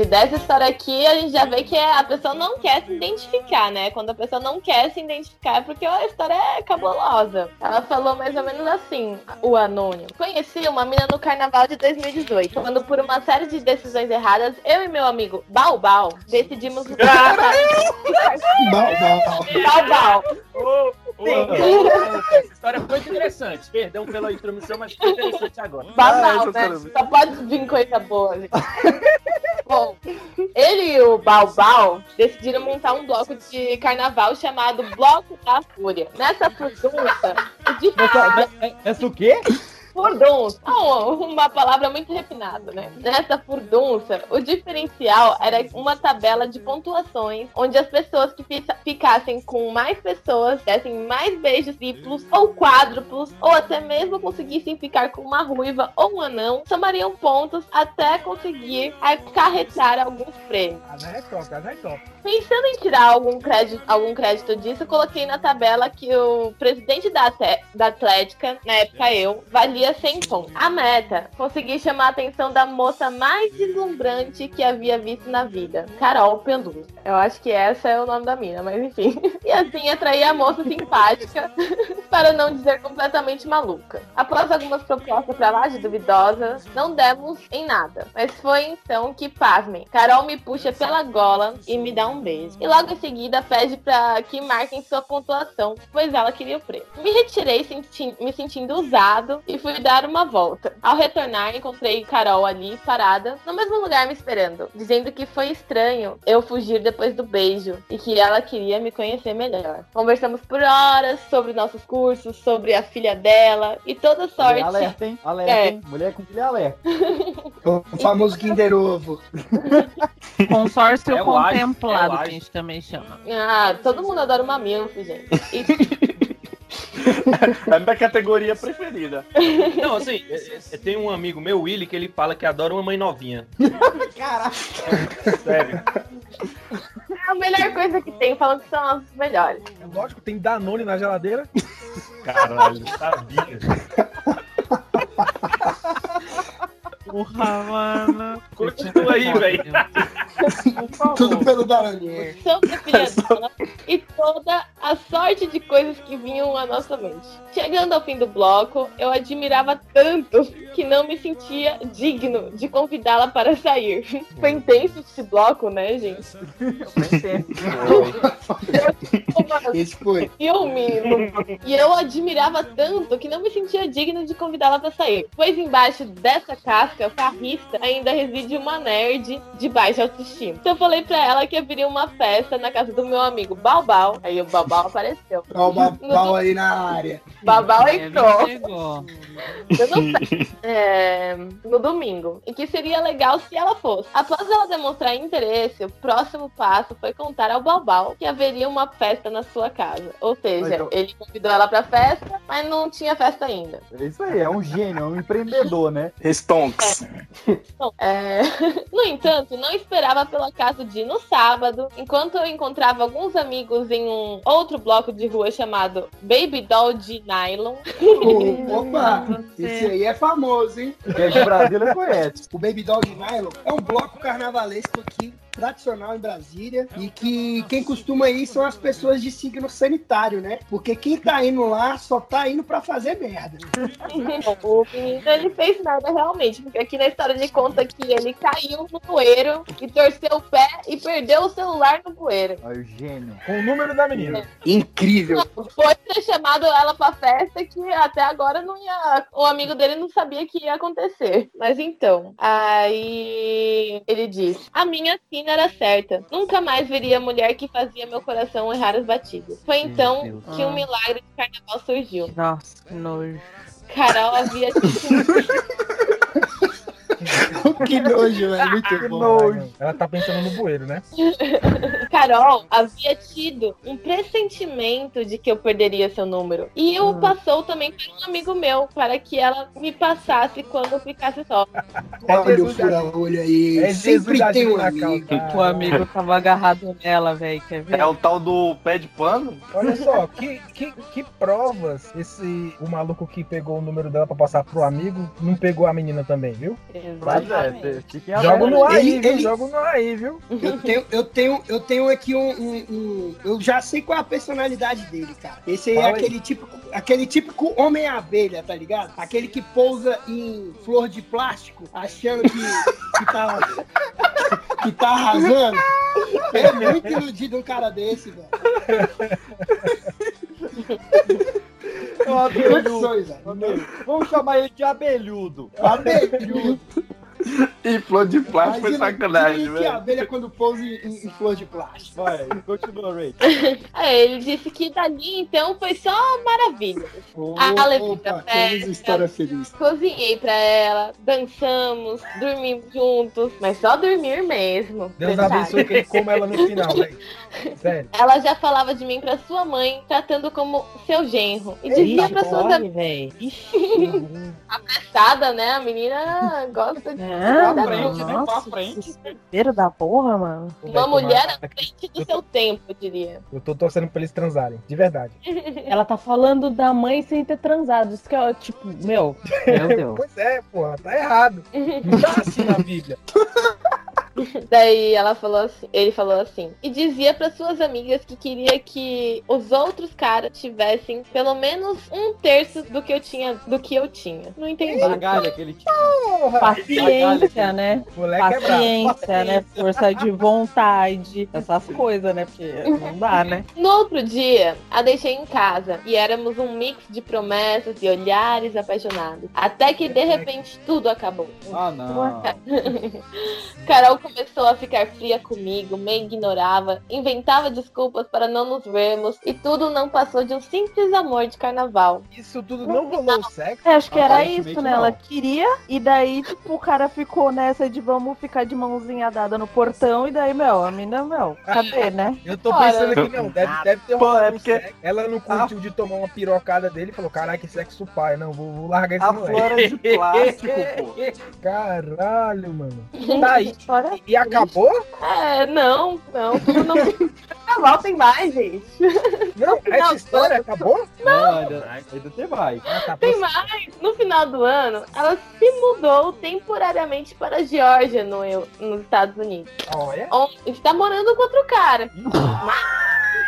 Gente, dessa história aqui a gente já vê que a pessoa não quer se identificar, né? Quando a pessoa não quer se identificar é porque a história é cabulosa. Ela falou mais ou menos assim, o anônimo. Conheci uma mina no carnaval de 2018, quando por uma série de decisões erradas, eu e meu amigo Balbal decidimos... Balbal. Ô, Essa história foi interessante. Perdão pela intromissão, mas foi interessante agora. Babau, essa né? Só pode vir coisa boa. gente. Bom, ele e o Balbal decidiram montar um bloco de carnaval chamado Bloco da Fúria. Nessa o de Essa, essa o quê? Furdunça. Não, uma palavra muito refinada, né? Nessa furdunça, o diferencial era uma tabela de pontuações, onde as pessoas que fi- ficassem com mais pessoas, dessem mais beijos triplos ou quádruplos, ou até mesmo conseguissem ficar com uma ruiva ou um anão, somariam pontos até conseguir acarretar alguns prêmios. A é top, a é top. Pensando em tirar algum crédito, algum crédito disso, eu coloquei na tabela que o presidente da, da Atlética, na época eu, valia 100 pontos. A meta, consegui chamar a atenção da moça mais deslumbrante que havia visto na vida, Carol Peluz. Eu acho que essa é o nome da mina, mas enfim. E assim atrair a moça simpática, para não dizer completamente maluca. Após algumas propostas pra lá de duvidosa, não demos em nada. Mas foi então que, pasmem, Carol me puxa pela gola e me dá um beijo. E logo em seguida pede pra que marquem sua pontuação, pois ela queria o prêmio. Me retirei senti- me sentindo usado e fui dar uma volta. Ao retornar, encontrei Carol ali, parada, no mesmo lugar me esperando, dizendo que foi estranho eu fugir depois do beijo e que ela queria me conhecer melhor. Conversamos por horas sobre nossos cursos, sobre a filha dela e toda sorte. Mulher alerta, hein? Alerta, É. hein? Mulher com filha alerta. O famoso Kinder Ovo. Consórcio É é contemplado, o que a gente também chama. Ah, todo mundo adora uma milf, gente. E É a minha categoria preferida. Não, assim, é- é- tem um amigo meu, Willy, que ele fala que adora uma mãe novinha. Caraca. Sério. é a melhor coisa que tem, falando que são as melhores. É lógico, tem Danone na geladeira. Caralho, sabia. Porra, mano. Continua aí, velho. Tudo pelo Daronier. sobre a e toda a sorte de coisas que vinham à nossa mente. Chegando ao fim do bloco, eu admirava tanto que não me sentia digno de convidá-la para sair. Foi intenso esse bloco, né, gente? Esse foi. filme. E eu admirava tanto que não me sentia digna de convidá-la para sair. Pois embaixo dessa casca farrista ainda reside uma nerd de baixa autoestima. Então eu falei pra ela que haveria uma festa na casa do meu amigo Balbal. Aí o Balbal apareceu. Ó, o Babal aí na área. Balbal Ele entrou. chegou. Eu não sei. É, no domingo. E que seria legal se ela fosse. Após ela demonstrar interesse, o próximo passo foi contar ao Balbal que haveria uma festa na sua casa. Ou seja, ele convidou ela pra festa, mas não tinha festa ainda. É isso aí, é um gênio, é um empreendedor, né? Stonks. Bom, é, No entanto, não esperava pelo acaso de, no sábado, enquanto eu encontrava alguns amigos em um outro bloco de rua chamado Baby Doll de Nylon, Opa, esse aí é famoso, hein? Quem é de Brasília conhece. O Baby Doll de Nylon é um bloco carnavalesco aqui, tradicional em Brasília, e que quem costuma ir são as pessoas de signo sanitário, né? Porque quem tá indo lá só tá indo pra fazer merda. o menino ele fez merda realmente, porque aqui na história ele conta que ele caiu no bueiro e torceu o pé e perdeu o celular no bueiro. Olha o gênio. Com o número da menina. Incrível. Foi ter chamado ela pra festa que até agora não ia. O amigo dele não sabia que ia acontecer. Mas então, aí ele disse: A minha sina era certa. Nunca mais veria a mulher que fazia meu coração errar as batidas. Foi então Deus. que um milagre de carnaval surgiu. Nossa, que nojo. Carol havia que nojo, velho. Muito Que bom. nojo. Ela tá pensando no bueiro, né? Carol havia tido um pressentimento de que eu perderia seu número. E o passou também para um amigo meu, para que ela me passasse quando eu ficasse só. Olha o fura-olho aí. É Sempre tem um amigo. O amigo tava agarrado nela, velho. Quer ver? É o tal do pé de pano? Olha só, que, que, que provas esse o maluco que pegou o número dela pra passar pro amigo não pegou a menina também, viu? É, Exatamente. fiquem Jogo no ar aí, Ele- viu? ele- Jogo no ar aí, viu? Eu tenho, eu tenho, eu tenho aqui um, um- um- Eu já sei qual é a personalidade dele, cara. Esse aí é Fala aí. aquele típico, aquele típico homem-abelha, tá ligado? Aquele que pousa em flor de plástico, achando que, que, tá, que tá arrasando. É muito iludido um cara desse, velho. Velho. Vamos chamar ele de abelhudo. Abelhudo. E flor de plástico foi sacanagem, imagina que a velho. abelha quando pousa em, em- flor de plástico. Vai, continua, Ray. É, ele disse que dali então foi só maravilha. Opa, café, temos história feliz. Cozinhei pra ela, dançamos, dormimos juntos, mas só dormir mesmo. Deus Detalhe. abençoe que ele coma ela no final, velho. Sério. Ela já falava de mim pra sua mãe, tratando como seu genro. E dizia pra suas amigas. velho. Apressada, né? A menina gosta de. Não, Gosta mano, de- nossa, desespero da porra, mano. Uma mulher à frente do seu tempo, eu diria. Eu tô torcendo pra eles transarem, de verdade. Ela tá falando da mãe sem ter transado. Isso que é, tipo, meu, meu Deus. Pois é, porra, tá errado. Não tá assim na Bíblia. Daí ela falou assim, ele falou assim, e dizia para suas amigas que queria que os outros caras tivessem pelo menos um terço do que eu tinha, do que eu tinha. Não entendi. Bagalha que ele tinha. Paciência, né? moleque é brabo. Paciência, né? Força de vontade. Essas coisas, né? Porque não dá, né? No outro dia, a deixei em casa e éramos um mix de promessas e olhares apaixonados. Até que de repente tudo acabou. Ah, não. Carol começou a ficar fria comigo, me ignorava, inventava desculpas para não nos vermos e tudo não passou de um simples amor de carnaval. Isso tudo não rolou sexo? É, acho que era isso, né? não. Ela queria, e daí, tipo, o cara ficou nessa de vamos ficar de mãozinha dada no portão, e daí, meu, a mina, meu, cadê, né? Eu tô pensando que não, deve, deve ter Pô, rolado é um porque- sexo. Ela não curtiu de tomar uma pirocada dele e falou: Caraca, que sexo pai, não, vou, vou largar esse A flora de plástico, pô. Caralho, mano. Tá aí. História? E acabou? É, não, não, tudo não. Carnaval tem mais, gente. Não, essa história acabou? Não, ainda, ainda tem mais. Ah, tá, Tem mais. No final do ano, ela se mudou temporariamente para a Geórgia, no, nos Estados Unidos. Olha, Onde está morando com outro cara.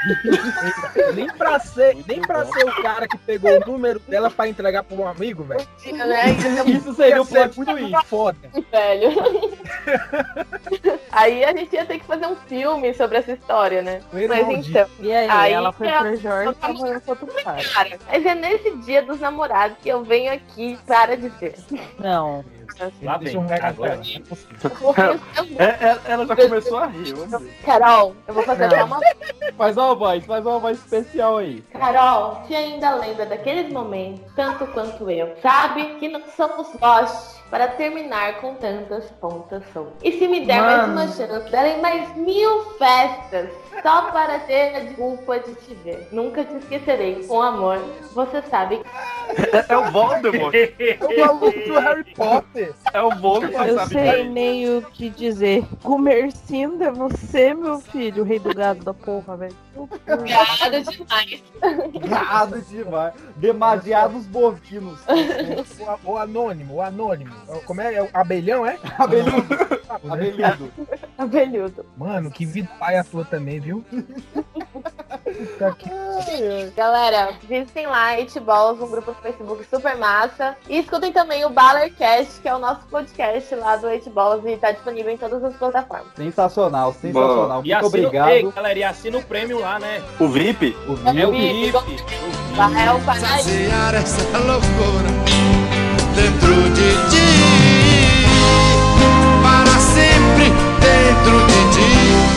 nem pra, ser, nem pra ser o cara que pegou o número dela pra entregar pra um amigo, velho. Né? Isso seria Ia um plot muito twist. foda. velho. Aí a gente ia ter que fazer um filme sobre essa história, né? Mas então, E aí, Aí ela foi pro Jorge e tava morando com outro cara. cara, mas é nesse dia dos namorados que eu venho aqui para dizer. Não. Lá um agora. é É, é, ela já começou a rir. Carol, eu vou fazer até uma. Faz uma voz, faz uma voz especial aí. Carol, se ainda lembra daqueles momentos, tanto quanto eu, sabe que não somos nós para terminar com tantas pontas soltas. E se me der Mano. mais uma chance, darei mais mil festas. Só para ter a desculpa de te ver. Nunca te esquecerei. Com amor, você sabe. É, é o Voldemort. É o maluco do Harry Potter. É o Voldemort, Eu sabe? sei nem o que dizer. Comercindo é você, meu filho, o rei do gado da porra, velho. Obrigada demais. Gado demais. Demasiados bovinos. O, o anônimo, o anônimo. Como é? É o abelhão, é? Abelhudo. Abelhudo. Abelhudo. Mano, que vida pai a tua também, viu? Galera, visitem lá, Balls, um grupo no Facebook super massa. E escutem também o Ballercast, que é o nosso podcast lá do Balls e tá disponível em todas as plataformas. Sensacional, sensacional. E Muito assina, obrigado. Ei, galera, e assina o prêmio lá, né? O VIP? O É o. VIP. Rafael Paraíba. Saciar essa loucura dentro de ti. Para sempre dentro de ti.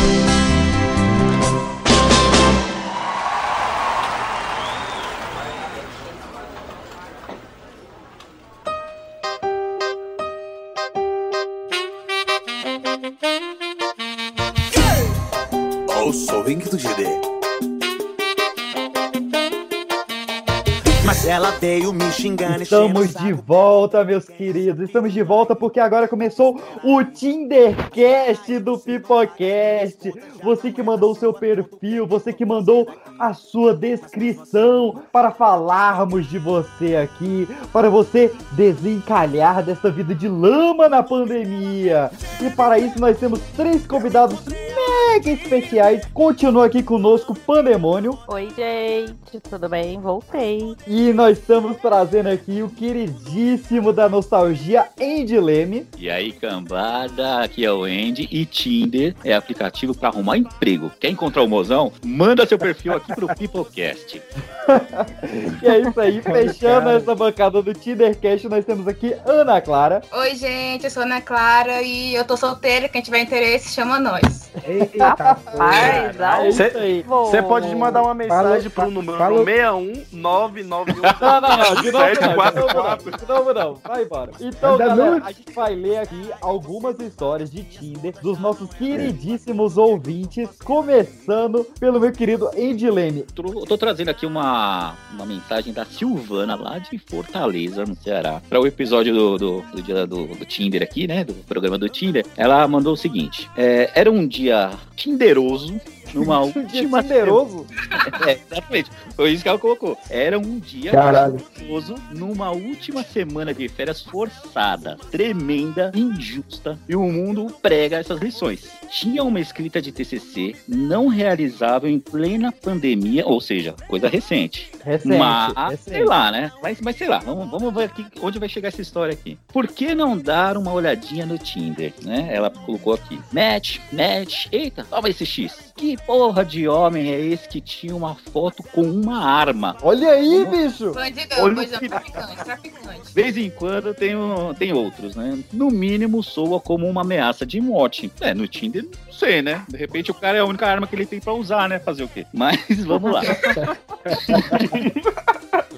Ela veio me xingando e Estamos de volta, meus queridos. Estamos de volta porque agora começou o Tindercast do Pipocast. Você que mandou o seu perfil, você que mandou a sua descrição para falarmos de você aqui, para você desencalhar dessa vida de lama na pandemia. E para isso nós temos três convidados mega especiais. Continua aqui conosco Pandemônio. Oi, gente, tudo bem? Voltei. E nós estamos trazendo aqui o queridíssimo da nostalgia, Andy Leme. E aí, cambada, aqui é o Andy e Tinder é aplicativo para arrumar emprego. Quer encontrar o mozão? Manda seu perfil aqui pro Peoplecast. E é isso aí, fechando essa bancada do Tindercast, nós temos aqui Ana Clara. Oi, gente, eu sou Ana Clara e eu tô solteira. Quem tiver interesse, chama nós. Eita, Rapaz. Você pode mandar uma mensagem Falou, pro número falou. 61991. Não, não, não, de novo não, de 744. novo não, de novo não, vai embora. Então, galera, a gente vai ler aqui algumas histórias de Tinder dos nossos queridíssimos ouvintes, começando pelo meu querido Andy Leme. Tô, trazendo aqui uma, uma mensagem da Silvana, lá de Fortaleza, no Ceará, para o episódio do, do, do dia do, do Tinder aqui, né? Do programa do Tinder. Ela mandou o seguinte: é, era um dia tinderoso. Numa Um última semana- É, exatamente. Foi isso que ela colocou. Era um dia Caralho. gostoso numa última semana de férias forçada, tremenda, injusta, e o mundo prega essas lições. Tinha uma escrita de TCC não realizável em plena pandemia, ou seja, coisa recente. Recente, Mas, recente. sei lá, né? Mas, mas sei lá, vamos, vamos ver aqui onde vai chegar essa história aqui. Por que não dar uma olhadinha no Tinder, né? Ela colocou aqui. Match, match, eita, toma esse X. Que porra de homem é esse que tinha uma foto com uma arma? Olha aí, bicho! Bandidão, Olha bandidão, que- traficante, traficante. De vez em quando tem, um- tem outros, né? No mínimo soa como uma ameaça de morte. É, no Tinder, não sei, né? De repente o cara é a única arma que ele tem pra usar, né? Fazer o quê? Mas vamos lá.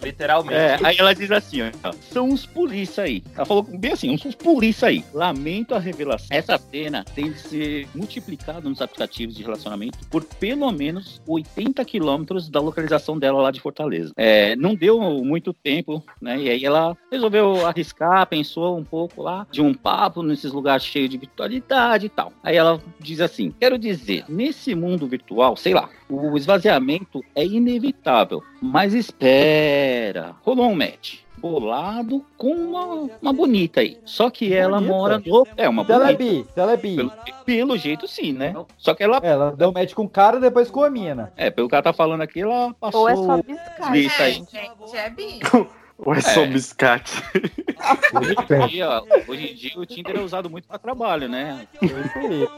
Literalmente. É, aí ela diz assim, ó, são os polícia aí. Ela falou bem assim, os polícia aí. Lamento a revelação. Essa cena tem de ser multiplicada nos aplicativos de relacionamento por pelo menos 80 quilômetros da localização dela lá de Fortaleza. É, não deu muito tempo, né? E aí ela resolveu arriscar, pensou um pouco lá de um papo nesses lugares cheios de virtualidade e tal. Aí ela diz assim: quero dizer, nesse mundo virtual, sei lá, o esvaziamento é inevitável, mas espera, rolou um match. Bolado com uma, uma bonita aí. Só que ela Bonita? mora no. É, uma Se ela é bonita. bi, se ela é bi. Pelo, pelo jeito, sim, né? Só que ela. Ela deu match com o cara e depois com a mina. É, pelo que ela tá falando aqui, ela passou. Ou é só biscate. Isso aí. Gente, é bi. Ou é só É. biscate? Hoje em, dia, hoje em dia o Tinder é usado muito para trabalho, né?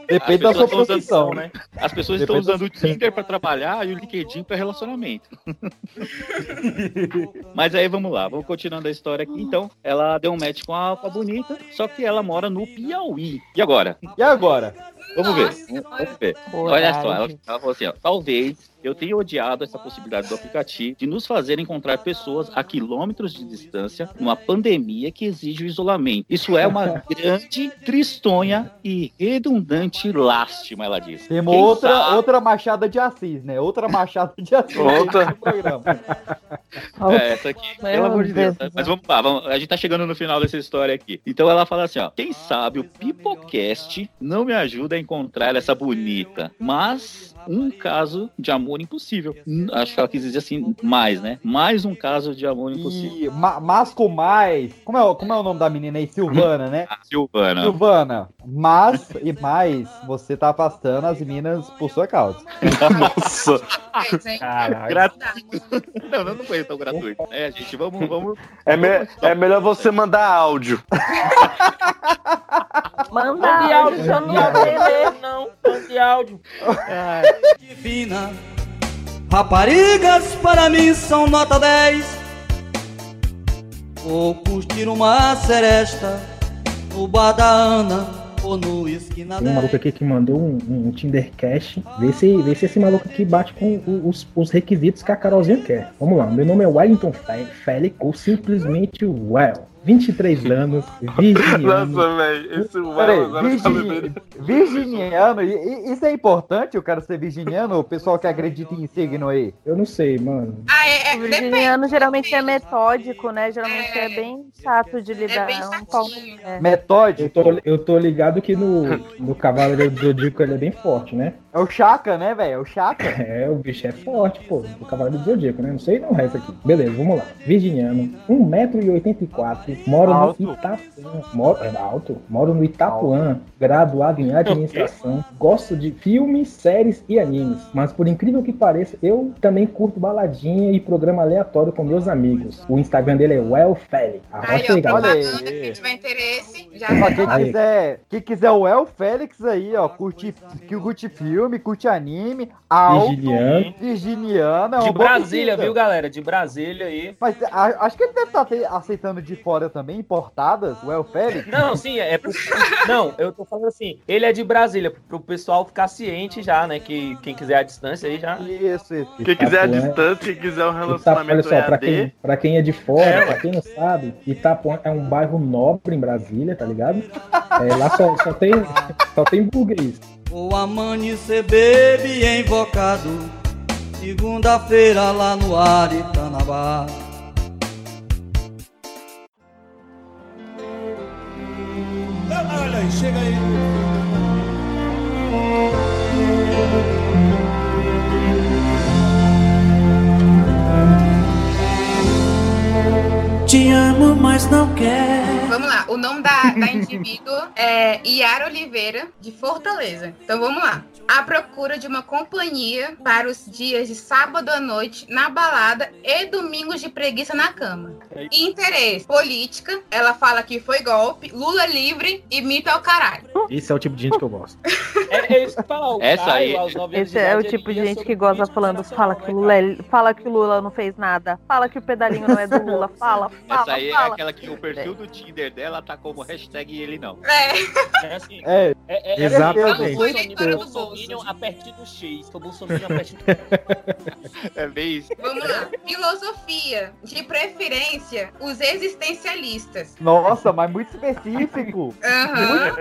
Depende da As sua profissão. usando- né? As pessoas Depende estão usando o Tinder para trabalhar e o LinkedIn para relacionamento. Mas aí vamos lá, vamos continuando a história aqui. Então, ela deu um match com a, com a bonita, só que ela mora no Piauí. E agora? E agora? Vamos ver. Nossa, Vamos, ver. Olha só, ela, ela falou assim: ó, talvez eu tenha odiado essa possibilidade do aplicativo de nos fazer encontrar pessoas a quilômetros de distância numa pandemia que exige o isolamento. Isso é uma grande, tristonha e redundante lástima, ela disse. Temos Quem outra, sabe- outra Machada de Assis, né? Outra Machada de Assis. Outra. É, essa aqui, pelo amor de Deus. Deus. Mas vamos lá, vamos- a gente tá chegando no final dessa história aqui. Então ela fala assim, ó. Quem sabe o Pipocast não me ajuda a encontrar essa bonita, mas um caso de amor impossível. Hum, Acho que ela quis dizer assim, mais, né? Mais um caso de amor impossível. E ma mas com mais. Como é, o- como é o nome da menina aí? Silvana, né? A Silvana. Silvana, mas e mais, você tá afastando as minas por sua causa. Nossa. Gratuito. Não, não, não foi tão gratuito. É, gente, vamos, vamos. É, me- é melhor você mandar áudio. Manda áudio, eu não sei ler. áudio, não. Mande áudio. Raparigas para mim são nota 10. Vou curtir uma seresta no bar da Ana ou no esquina Tem um maluco 10. aqui que mandou um, um Tinder Cash. Vê se, vê se esse maluco aqui bate com os, os requisitos que a Carolzinha quer. Vamos lá, meu nome é Wellington Félix, ou simplesmente Well. 23 anos, virginiano. Nossa, velho. Esse vai Peraí, agora tá virginiano, isso é importante, o cara ser virginiano, o pessoal que acredita em signo aí? Eu não sei, mano. Ah, é, é, O depende. virginiano geralmente é metódico, né? Geralmente é, É. bem chato de lidar. bem É um pau no- chatinho. é. Metódico. Eu tô, eu tô ligado que no, no Cavaleiro do Zodíaco ele é bem forte, né? É o Chaka, né, velho? É o Chaka. É, o bicho é forte, pô. O Cavaleiro do Zodíaco, né? Não sei não o resto aqui. Beleza, vamos lá. Virginiano, 1,84m, aqui. Moro Alto. no Itapuã. Moro, é alto. Moro no Itapuã, graduado em administração. Gosto de filmes, séries e animes. Mas por incrível que pareça, eu também curto baladinha e programa aleatório com meus amigos. O Instagram dele é WellFelix. Aí, ó, aí, galera. quem tiver interesse, já Ó, quem Aí. quiser, quem quiser o El Félix aí, ó, curte, que curte filme, curte anime, alto, Virginiano. virginiano, é De Brasília, viu, galera? De Brasília aí. Mas a- acho que ele deve estar aceitando de fora também, importadas, o El Félix. Não, sim, é pro... Não, eu tô falando assim, ele é de Brasília, pro pessoal ficar ciente já, né? Que quem quiser a distância aí já. Isso, isso. Quem quiser a é- distância, quem quiser um Itapuã, olha relacionamento só, pra quem, pra quem é de fora, É, pra quem não sabe, Itapuã é um bairro nobre em Brasília, tá ligado? É, lá só, só tem, só tem burguês. Vou amanhecer, baby, invocado. Segunda-feira lá no Aritanabá. Olha aí, chega aí. Te amo, mas não quero. Vamos lá, o nome da, da indivíduo é Yara Oliveira, de Fortaleza. Então vamos lá. À procura de uma companhia para os dias de sábado à noite na balada e domingos de preguiça na cama. Interesse, política, ela fala que foi golpe, Lula livre e mito ao caralho. Esse é o tipo de gente que eu gosto. É, é isso que falar. O Essa Caio, aí- aos nove anos Esse é o tipo de gente que gosta falando, fala que. Lula é- fala que o Lula não fez nada, fala que o pedalinho não é do Lula, fala, fala, Essa aí é fala. aquela que o perfil do Tinder dela tá como hashtag ele não. É, É assim. É, É, é, Exatamente. É, Bolsonaro a partir do X. Foi Bolsonaro a partir do É bem isso. vamos lá. Filosofia, de preferência, os existencialistas. nossa, mas muito específico. Aham.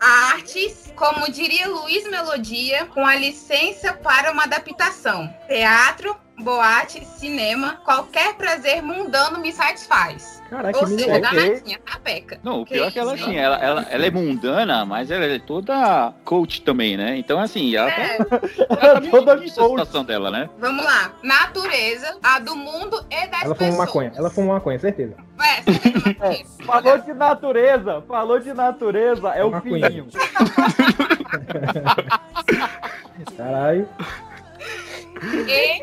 Artes, como diria Luiz Melodia, com a licença para uma adaptação. Teatro, boate, cinema, qualquer prazer mundano me satisfaz. Caraca, Ou que seja, danadinha, tá peca. Não, o Que pior é que ela, assim, ela, ela, ela é mundana, mas ela é toda coach também, né? Então, assim, ela tá, É, ela tá Toda difícil a coach. situação dela, né? vamos lá. Natureza, a do mundo e das Ela fuma pessoas. maconha. Ela fuma maconha, certeza. É, certeza, maconha. Falou de natureza, falou de natureza, é o Maconha. fininho. Caralho. E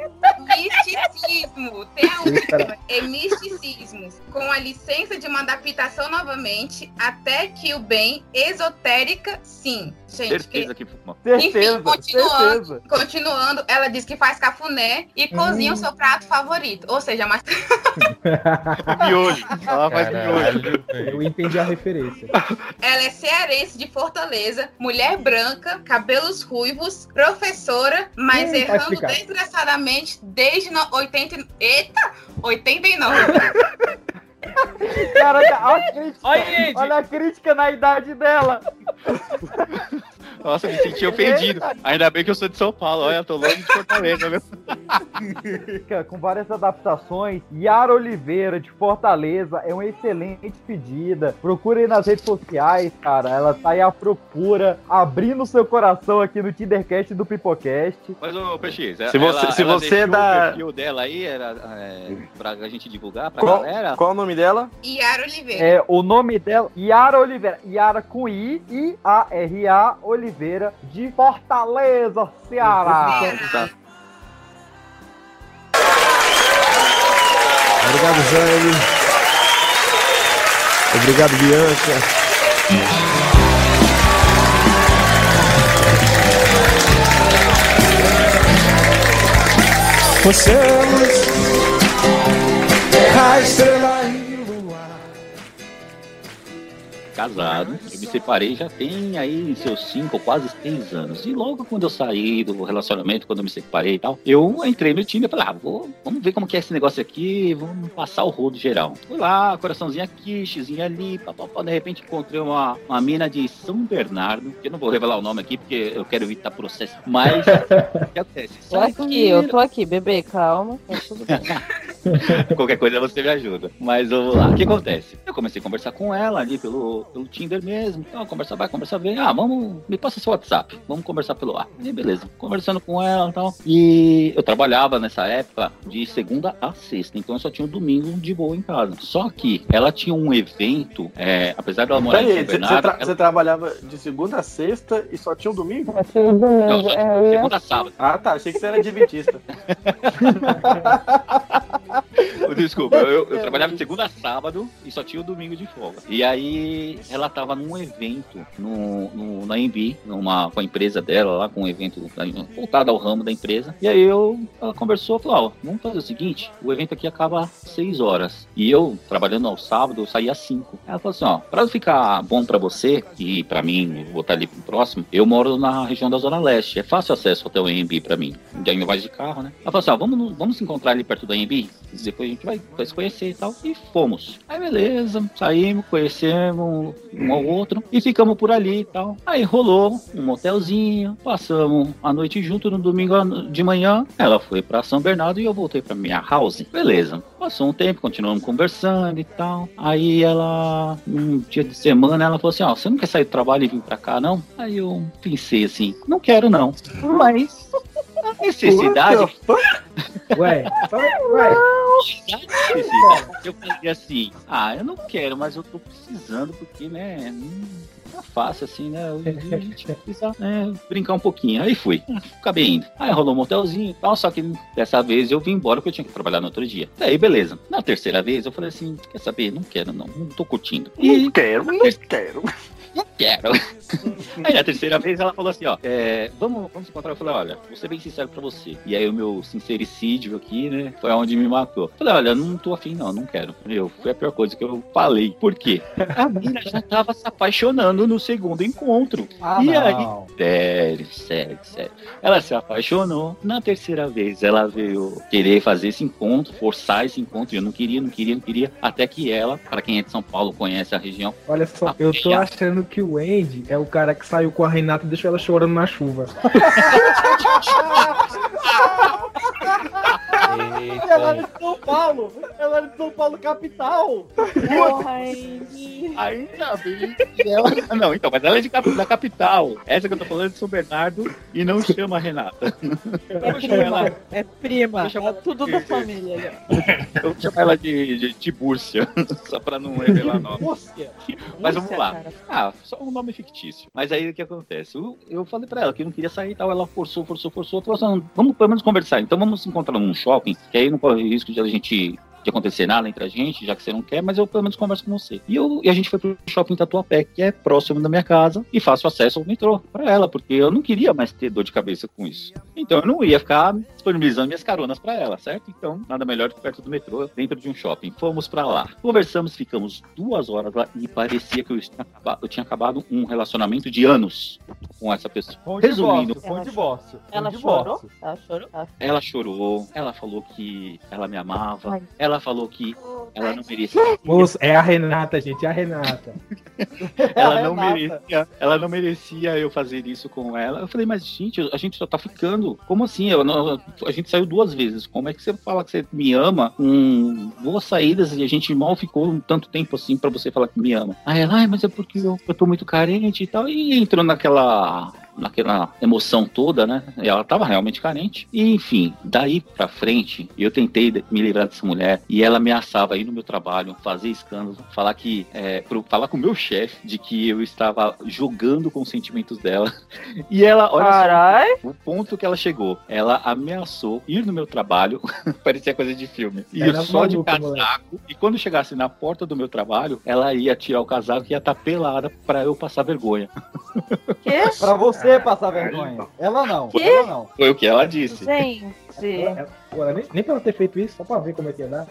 misticismo. Tem a última. E misticismo. Com a licença de uma adaptação novamente, até que o bem esotérica, sim. Gente, que- Certeza que fuma. Certeza, Enfim, continuando. certeza. continuando, ela diz que faz cafuné e cozinha o seu prato favorito. Ou seja, mas Miolho. Ela faz miolho. Eu entendi a referência. ela é cearense de Fortaleza, mulher branca, cabelos ruivos, professora, mas Hum, errando explicado. Desgraçadamente desde no 80, eita, 89. Caraca, olha a crítica. Olha. Olha a crítica na idade dela. Nossa, me senti ofendido. Ainda bem que eu sou de São Paulo. Olha, eu tô longe de Fortaleza, viu? Com várias adaptações. Yara Oliveira, de Fortaleza, é uma excelente pedida. Procure aí nas redes sociais, cara. Ela tá aí à procura, abrindo seu coração aqui no Tindercast do Pipocast. Mas, ô, PX, Se você- se você é deixou da- o perfil dela aí, era é, pra gente divulgar pra Qual, galera. qual o nome dela? Yara Oliveira. É, o nome dela, Yara Oliveira. Yara com I, I-A-R-A Oliveira, de Fortaleza, Ceará. Obrigado, Jane. Obrigado, Bianca. Você é a luz, a estrela casado. Eu me separei já tem aí seus cinco ou quase seis anos. E logo quando eu saí do relacionamento, quando eu me separei e tal, eu entrei no Tinder e falei, ah, vou, vamos ver como que é esse negócio aqui, vamos passar o rodo geral. Fui lá, coraçãozinho aqui, xizinho ali, papapá. De repente encontrei uma, uma mina de São Bernardo, que eu não vou revelar o nome aqui porque eu quero evitar processo. Mas, o que acontece? Tô aqui, eu tô aqui, bebê, calma. Tá tudo bem. Qualquer coisa você me ajuda. Mas vamos lá. O que acontece? Eu comecei a conversar com ela ali pelo, pelo Tinder mesmo. Então, conversar vai, conversar bem. Ah, vamos, me passa seu WhatsApp. Vamos conversar pelo ar. E beleza. Conversando com ela e tal. E eu trabalhava nessa época de segunda a sexta. Então eu só tinha um domingo de boa em casa. Só que ela tinha um evento, é, apesar dela morar em Peraí, São você, Bernardo. tra- ela- você trabalhava de segunda a sexta e só tinha um domingo? Só tinha um domingo. Não, só tinha segunda a sábado. Ah, tá. Achei que você era adventista. Desculpa, eu, eu trabalhava de segunda a sábado e só tinha o domingo de folga. E aí ela tava num evento no, no- na Embi, numa, com a empresa dela lá, com um evento voltado ao ramo da empresa. E aí eu, ela conversou, falou, ó, vamos fazer o seguinte, o evento aqui acaba às 6 horas. E eu, trabalhando ao sábado, eu saía às 5. Ela falou assim, ó, pra ficar bom pra você e pra mim, vou estar ali próximo, eu moro na região da Zona Leste. É fácil acesso até o Embi pra mim. Já indo mais de carro, né? Ela falou assim, ó, vamos, vamos se encontrar ali perto da Embi? Depois a gente vai, vai se conhecer e tal. E fomos. Aí beleza, saímos, conhecemos um ao outro e ficamos por ali e tal. Aí rolou um motelzinho, passamos a noite junto no domingo de manhã. Ela foi pra São Bernardo e eu voltei pra minha house. Beleza. Passou um tempo, continuamos conversando e tal. Aí ela, um dia de semana, ela falou assim: Ó, você não quer sair do trabalho e vir pra cá, não? Aí eu pensei assim: Não quero, não. Mas necessidade. Ué, ué. necessidade. Eu falei assim: Ah, eu não quero, mas eu tô precisando, porque, né? Não tá fácil assim, né? A gente precisa né, brincar um pouquinho. Aí fui, acabei indo. Aí rolou um motelzinho e tal, só que dessa vez eu vim embora porque eu tinha que trabalhar no outro dia. Aí, beleza. Na terceira vez eu falei assim: Quer saber? Não quero, não. Não tô curtindo. Não quero, não quero. Não quero. Aí na terceira vez ela falou assim, ó, é, vamos, vamos encontrar. Eu falei, olha, vou ser bem sincero pra você. E aí o meu sincericídio aqui, né, foi onde me matou. Eu falei, olha, não tô afim não, não quero. Eu, foi a pior coisa que eu falei. Por quê? A mina já tava se apaixonando no segundo encontro. Ah, e não. aí, sério, sério, sério. Ela se apaixonou. Na terceira vez, ela veio querer fazer esse encontro, forçar esse encontro. E eu não queria, não queria, não queria. Até que ela, para quem é de São Paulo, conhece a região, Olha só, eu tô achando que o Andy é o cara que saiu com a Renata e deixou ela chorando na chuva. Ela era de São Paulo! Ela era de São Paulo, capital! Ainda bem que ela. Não, então, mas ela é de cap- da capital. Essa que eu tô falando é de São Bernardo e não chama Renata. Vou chamar ela, É prima, Vou chamar é tudo da família. eu vou chamar ela de, de Tibúrcia, só pra não revelar nome. Rússia. Mas vamos lá. cara. Ah, só um nome fictício. Mas aí o que acontece? Eu, eu falei pra ela que eu não queria sair e tal. Ela forçou, forçou, forçou. Falou assim: vamos pelo menos conversar. Então vamos se encontrar num shopping, que aí não corre risco de a gente. De acontecer nada entre a gente, já que você não quer, mas eu pelo menos converso com você. E, eu, e a gente foi pro shopping Tatuapé, que é próximo da minha casa, e faço acesso ao metrô pra ela, porque eu não queria mais ter dor de cabeça com isso. Então eu não ia ficar disponibilizando minhas caronas pra ela, certo? Então, nada melhor que perto do metrô, dentro de um shopping. Fomos pra lá. Conversamos, ficamos duas horas lá e parecia que eu tinha acabado, eu tinha acabado um relacionamento de anos com essa pessoa. Foi um Resumindo, divórcio, foi um divórcio. foi um Ela divórcio. chorou? Ela chorou? Ela- ela chorou, ela falou que ela me amava, Ai. ela falou que ela não merecia. Moço, é a Renata, gente, é a Renata. ela não Renata. merecia, ela não merecia eu fazer isso com ela. Eu falei, mas gente, a gente só tá ficando. Como assim? Eu não- a gente saiu duas vezes. Como é que você fala que você me ama com boas saídas e a gente mal ficou um tanto tempo assim pra você falar que me ama? Aí ela, ai, mas é porque eu, eu tô muito carente e tal. E entrou naquela naquela emoção toda, né? E ela tava realmente carente. E enfim, daí pra frente, eu tentei de- me livrar dessa mulher e ela ameaçava ir no meu trabalho, fazer escândalo, falar que é, pro- falar com o meu chefe de que eu estava jogando com os sentimentos dela. E ela, olha Carai. só, o ponto que ela chegou, ela ameaçou ir no meu trabalho, parecia coisa de filme. Ir Era só de maluca, moleque. casaco e quando chegasse na porta do meu trabalho, ela ia tirar o casaco e ia estar pelada pra eu passar vergonha. Que? Pra você passar vergonha. Ela não, Quê? ela não. Foi o que ela disse. Gente. Ela nem, nem pra ela ter feito isso, só pra ver como é que ia dar.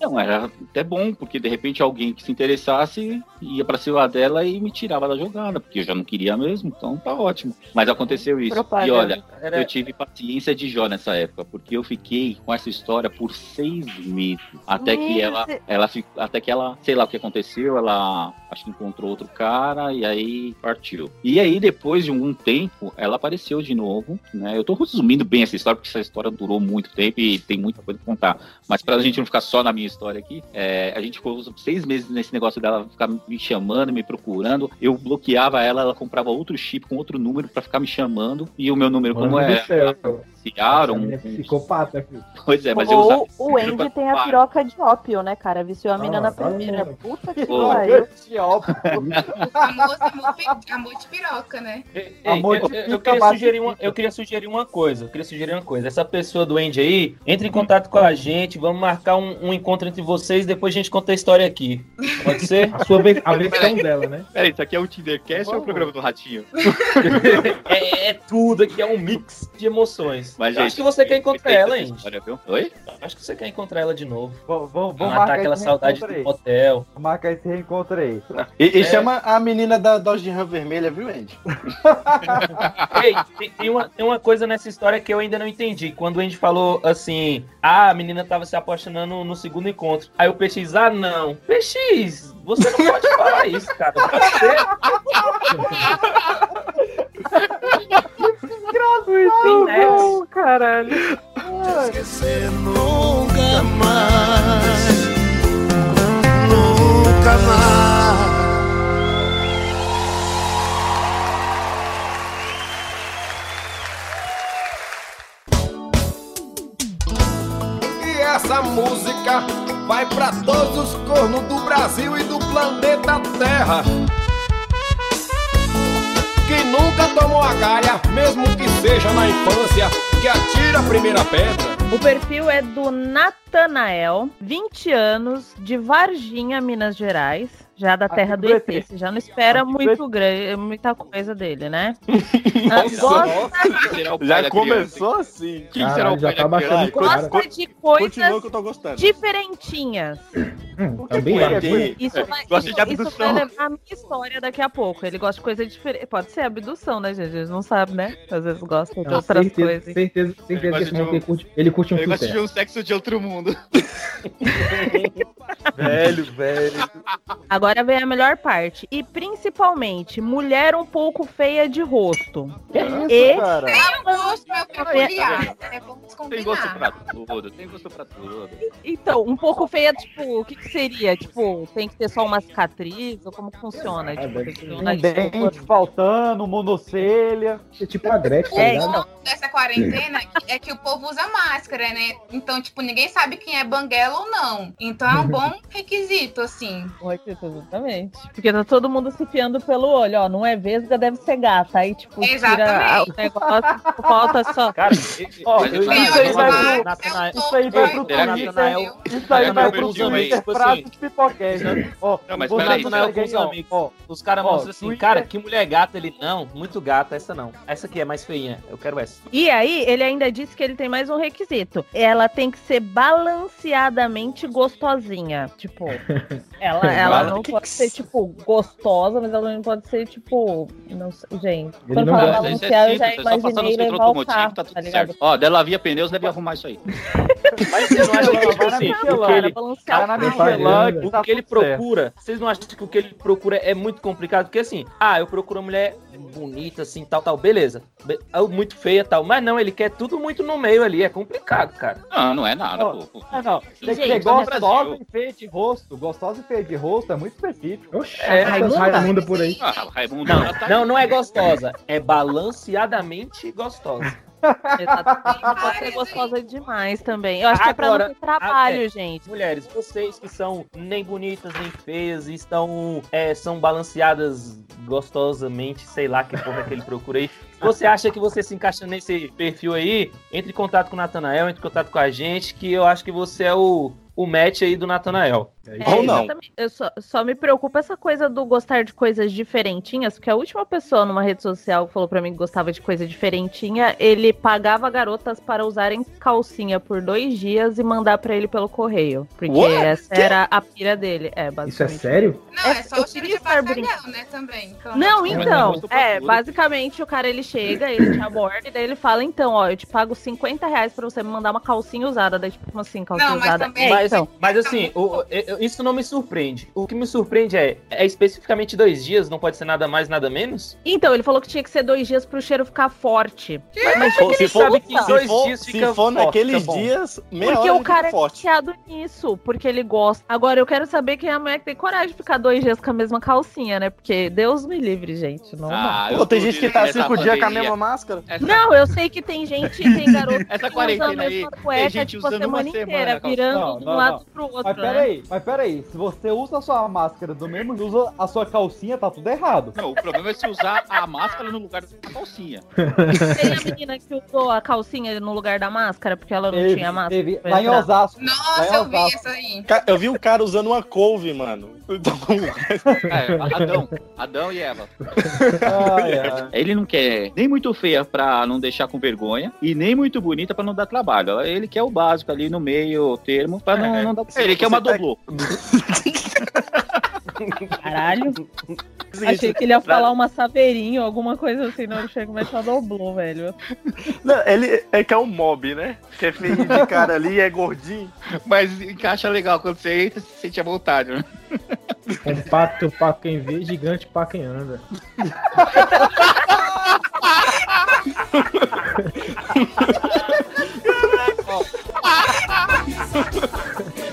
Não, era até bom, porque de repente alguém que se interessasse ia pra cima dela e me tirava da jogada, porque eu já não queria mesmo, então tá ótimo. Mas aconteceu isso. Propaganda. E olha, Era- eu tive paciência de Jó nessa época, porque eu fiquei com essa história por seis meses. Até que ela, Deus. ela até que ela, sei lá o que aconteceu, ela acho que encontrou outro cara e aí partiu. E aí, depois de um tempo, ela apareceu de novo, né? Eu tô resumindo bem essa história, porque essa história história durou muito tempo e tem muita coisa pra contar. Mas pra gente não ficar só na minha história aqui, é, a gente ficou seis meses nesse negócio dela ficar me chamando, me procurando. Eu bloqueava ela, ela comprava outro chip com outro número pra ficar me chamando. E o meu número, como Mano do é. Aaron, Essa menina é psicopata, filho. Pois é, mas eu usava. Ou o Andy tem a piroca de ópio, né, cara? Viciou a mina Ah, na tá primeira. vendo? Puta que pariu. Amor, amor, pi- amor de piroca, né? Ei, Amor, eu, eu- eu fica queria sugerir uma, eu queria sugerir uma coisa. Eu queria sugerir uma coisa. Essa pessoa do Andy aí, entre em contato com a gente. Vamos marcar um, um encontro entre vocês. Depois a gente conta a história aqui. Pode ser? A sua ve- a versão dela, né? Peraí, isso aqui é o Tindercast ou é o programa do Ratinho? é, é tudo aqui, é um mix de emoções. Mas, gente, acho que você quer encontrar ela, história, viu? Oi? Acho que você quer encontrar ela de novo. Vamos, vamos, vamos Matar marcar aquela saudade do. Vamos marcar esse reencontro aí. E, e É. chama a menina da Dodge Ram vermelha, viu, Andy? Ei, tem, tem uma, tem uma coisa nessa história que eu ainda não entendi. Quando o Andy falou assim, ah, a menina tava se apaixonando no segundo encontro. Aí o PX, ah, não. PX, você não pode falar isso, cara. Você... Tem nexo. caralho. Esquecer nunca mais. Nunca mais. E essa música vai pra todos os cornos do Brasil e do planeta Terra. Que nunca tomou a galha, mesmo que seja na infância, que atira a primeira pedra. O perfil é do Natanael, 20 anos, de Varginha, Minas Gerais. Já da terra do ET. Você já não espera muito grande, muita coisa dele, né? Ah, gosta, Já começou assim. Quem será o Caralho, já pai tá da baixando criança? o cara. gosta de coisas que eu tô gostando. diferentinhas. Hum, também foi vai. aqui? Isso vai, Gosta de isso, isso abdução. vai levar a minha história daqui a pouco. Ele gosta de coisa diferente. Pode ser abdução, né, gente? Eles não sabem, né? Às vezes gostam de outras certeza, coisas. certeza, certeza gosta que esse de um- ele curte, ele curte um Eu gosto de sucesso. um sexo de outro mundo. Velho, velho. Agora vem a melhor parte. E principalmente, mulher um pouco feia de rosto. Que isso, E- cara? Tem gosto meu peculiar, né? Tem gosto pra tudo, tem gosto pra tudo. Então, um pouco feia, tipo, o que, que seria? Tipo, tem que ter só uma cicatriz? Ou como que funciona? Tipo, tem que ter um dente faltando, monocelha. É tipo a Gretchen, tá É, ligado? então. Dessa quarentena é que o povo usa máscara, né? Então, tipo, ninguém sabe quem é banguela ou não. Então é um bom requisito, assim. Um requisito, Exatamente. Porque tá todo mundo se fiando pelo olho, ó. Não é vesga, deve ser gata. Aí, tipo, tira o negócio, falta só. Cara, eu- isso aí vai pro. Natanael- Isso aí vai pro Isso aí vai pro Twitter. Frase de pipoquete. Ó, Não, mas peraí, os amigos. Ó, Os caras mostram assim, cara, que mulher gata ele. Não, muito gata, essa não. Essa aqui é mais feinha. Eu quero essa. E aí, ele ainda disse que ele tem mais um requisito. Ela tem que ser balanceadamente gostosinha. Tipo, ela, ela não pode ser, tipo, gostosa, mas ela não pode ser, tipo. Não sei, gente. Ele Quando não fala gosta. Isso é balanceada, eu já é imaginei levar o carro, tá tá tudo ligado? certo. Ó, dela via pneus, deve arrumar isso aí. Mas você não acha que, tipo assim, Michelin, o que ele. Cara, na Não Michelin, o tá que ele procura, vocês não acham que o que ele procura é muito complicado? Porque assim, ah, eu procuro uma mulher bonita, assim, tal, tal, beleza. Be- Muito feia, tal. Mas não, ele quer tudo muito no meio ali. É complicado, cara. Não, não é nada, pô. não. Tem que Gente, no gostosa e feia de rosto. Gostosa e feia de rosto é muito específico. Oxi, É, essas Raimunda. Raimunda por aí. Ah, Raimundo Não, tá não, não é gostosa. É balanceadamente gostosa. Exatamente. Pode ser gostosa demais também. Eu acho que é pra Agora, não ter trabalho, a- é. gente. Mulheres, vocês que são nem bonitas nem feias e estão é, são balanceadas gostosamente, sei lá que porra que ele procura aí. Você acha que você se encaixa nesse perfil aí, entre em contato com o Natanael, entre em contato com a gente, que eu acho que você é o, o match aí do Natanael. É, Ou não. só, só me preocupa essa coisa do gostar de coisas diferentinhas, porque a última pessoa numa rede social que falou pra mim que gostava de coisa diferentinha, ele pagava garotas para usarem calcinha por dois dias e mandar pra ele pelo correio. Porque What? essa Que? era a pira dele. É, Isso é sério? Não, é só eu o cheiro de bacalhau, né, também. Então, Não, então, é, basicamente o cara ele chega, ele te aborda e daí ele fala, então, ó, eu te pago 50 reais pra você me mandar uma calcinha usada, daí tipo, assim, calcinha Não, mas usada? também- É, mas, então. mas assim, o- eu- isso não me surpreende. O que me surpreende é, é especificamente dois dias, não pode ser nada mais, nada menos? Então, ele falou que tinha que ser dois dias pro cheiro ficar forte. Mas Se for- sabe que se dois for- dias se fica for forte, naqueles tá bom? dias, meia Porque hora o cara fica é forte. viciado nisso, porque ele gosta. Agora, eu quero saber quem é a mulher que tem coragem de ficar dois dias com a mesma calcinha, né? Porque Deus me livre, gente. Não dá. Pô, tem gente que tá cinco dias com a mesma máscara. Não, eu sei que tem gente, tem garoto Essa que quarentena usa a mesma cueca, gente tipo, a usando uma semana semana, inteira, virando Não, de um lado não. pro outro, Mas né? peraí, mas peraí, se você usa a sua máscara do mesmo jeito, usa a sua calcinha, tá tudo errado. Não, o problema é se usar a máscara no lugar da calcinha. Tem a menina que usou a calcinha no lugar da máscara, porque ela não Teve, tinha máscara. teve. Lá em. Osasco. Nossa, Lá em eu vi Osasco. isso aí. Eu vi um cara usando uma couve, mano. Então, É, Adão, Adão e Eva. Ai, ai. Ele não quer nem muito feia pra não deixar com vergonha e nem muito bonita pra não dar trabalho. Ele quer o básico ali no meio termo pra não, É, não dar. Ele quer uma tá- doblô. Caralho. Achei que ele ia falar uma saveirinho, alguma coisa assim, não chega, mas só doblou, velho. Não, ele é que é um mob, né? Que é feio de cara ali, é gordinho. Mas encaixa legal quando você entra, você sente a vontade, né? É Compacto pra quem vê, gigante pra quem anda. Caraca.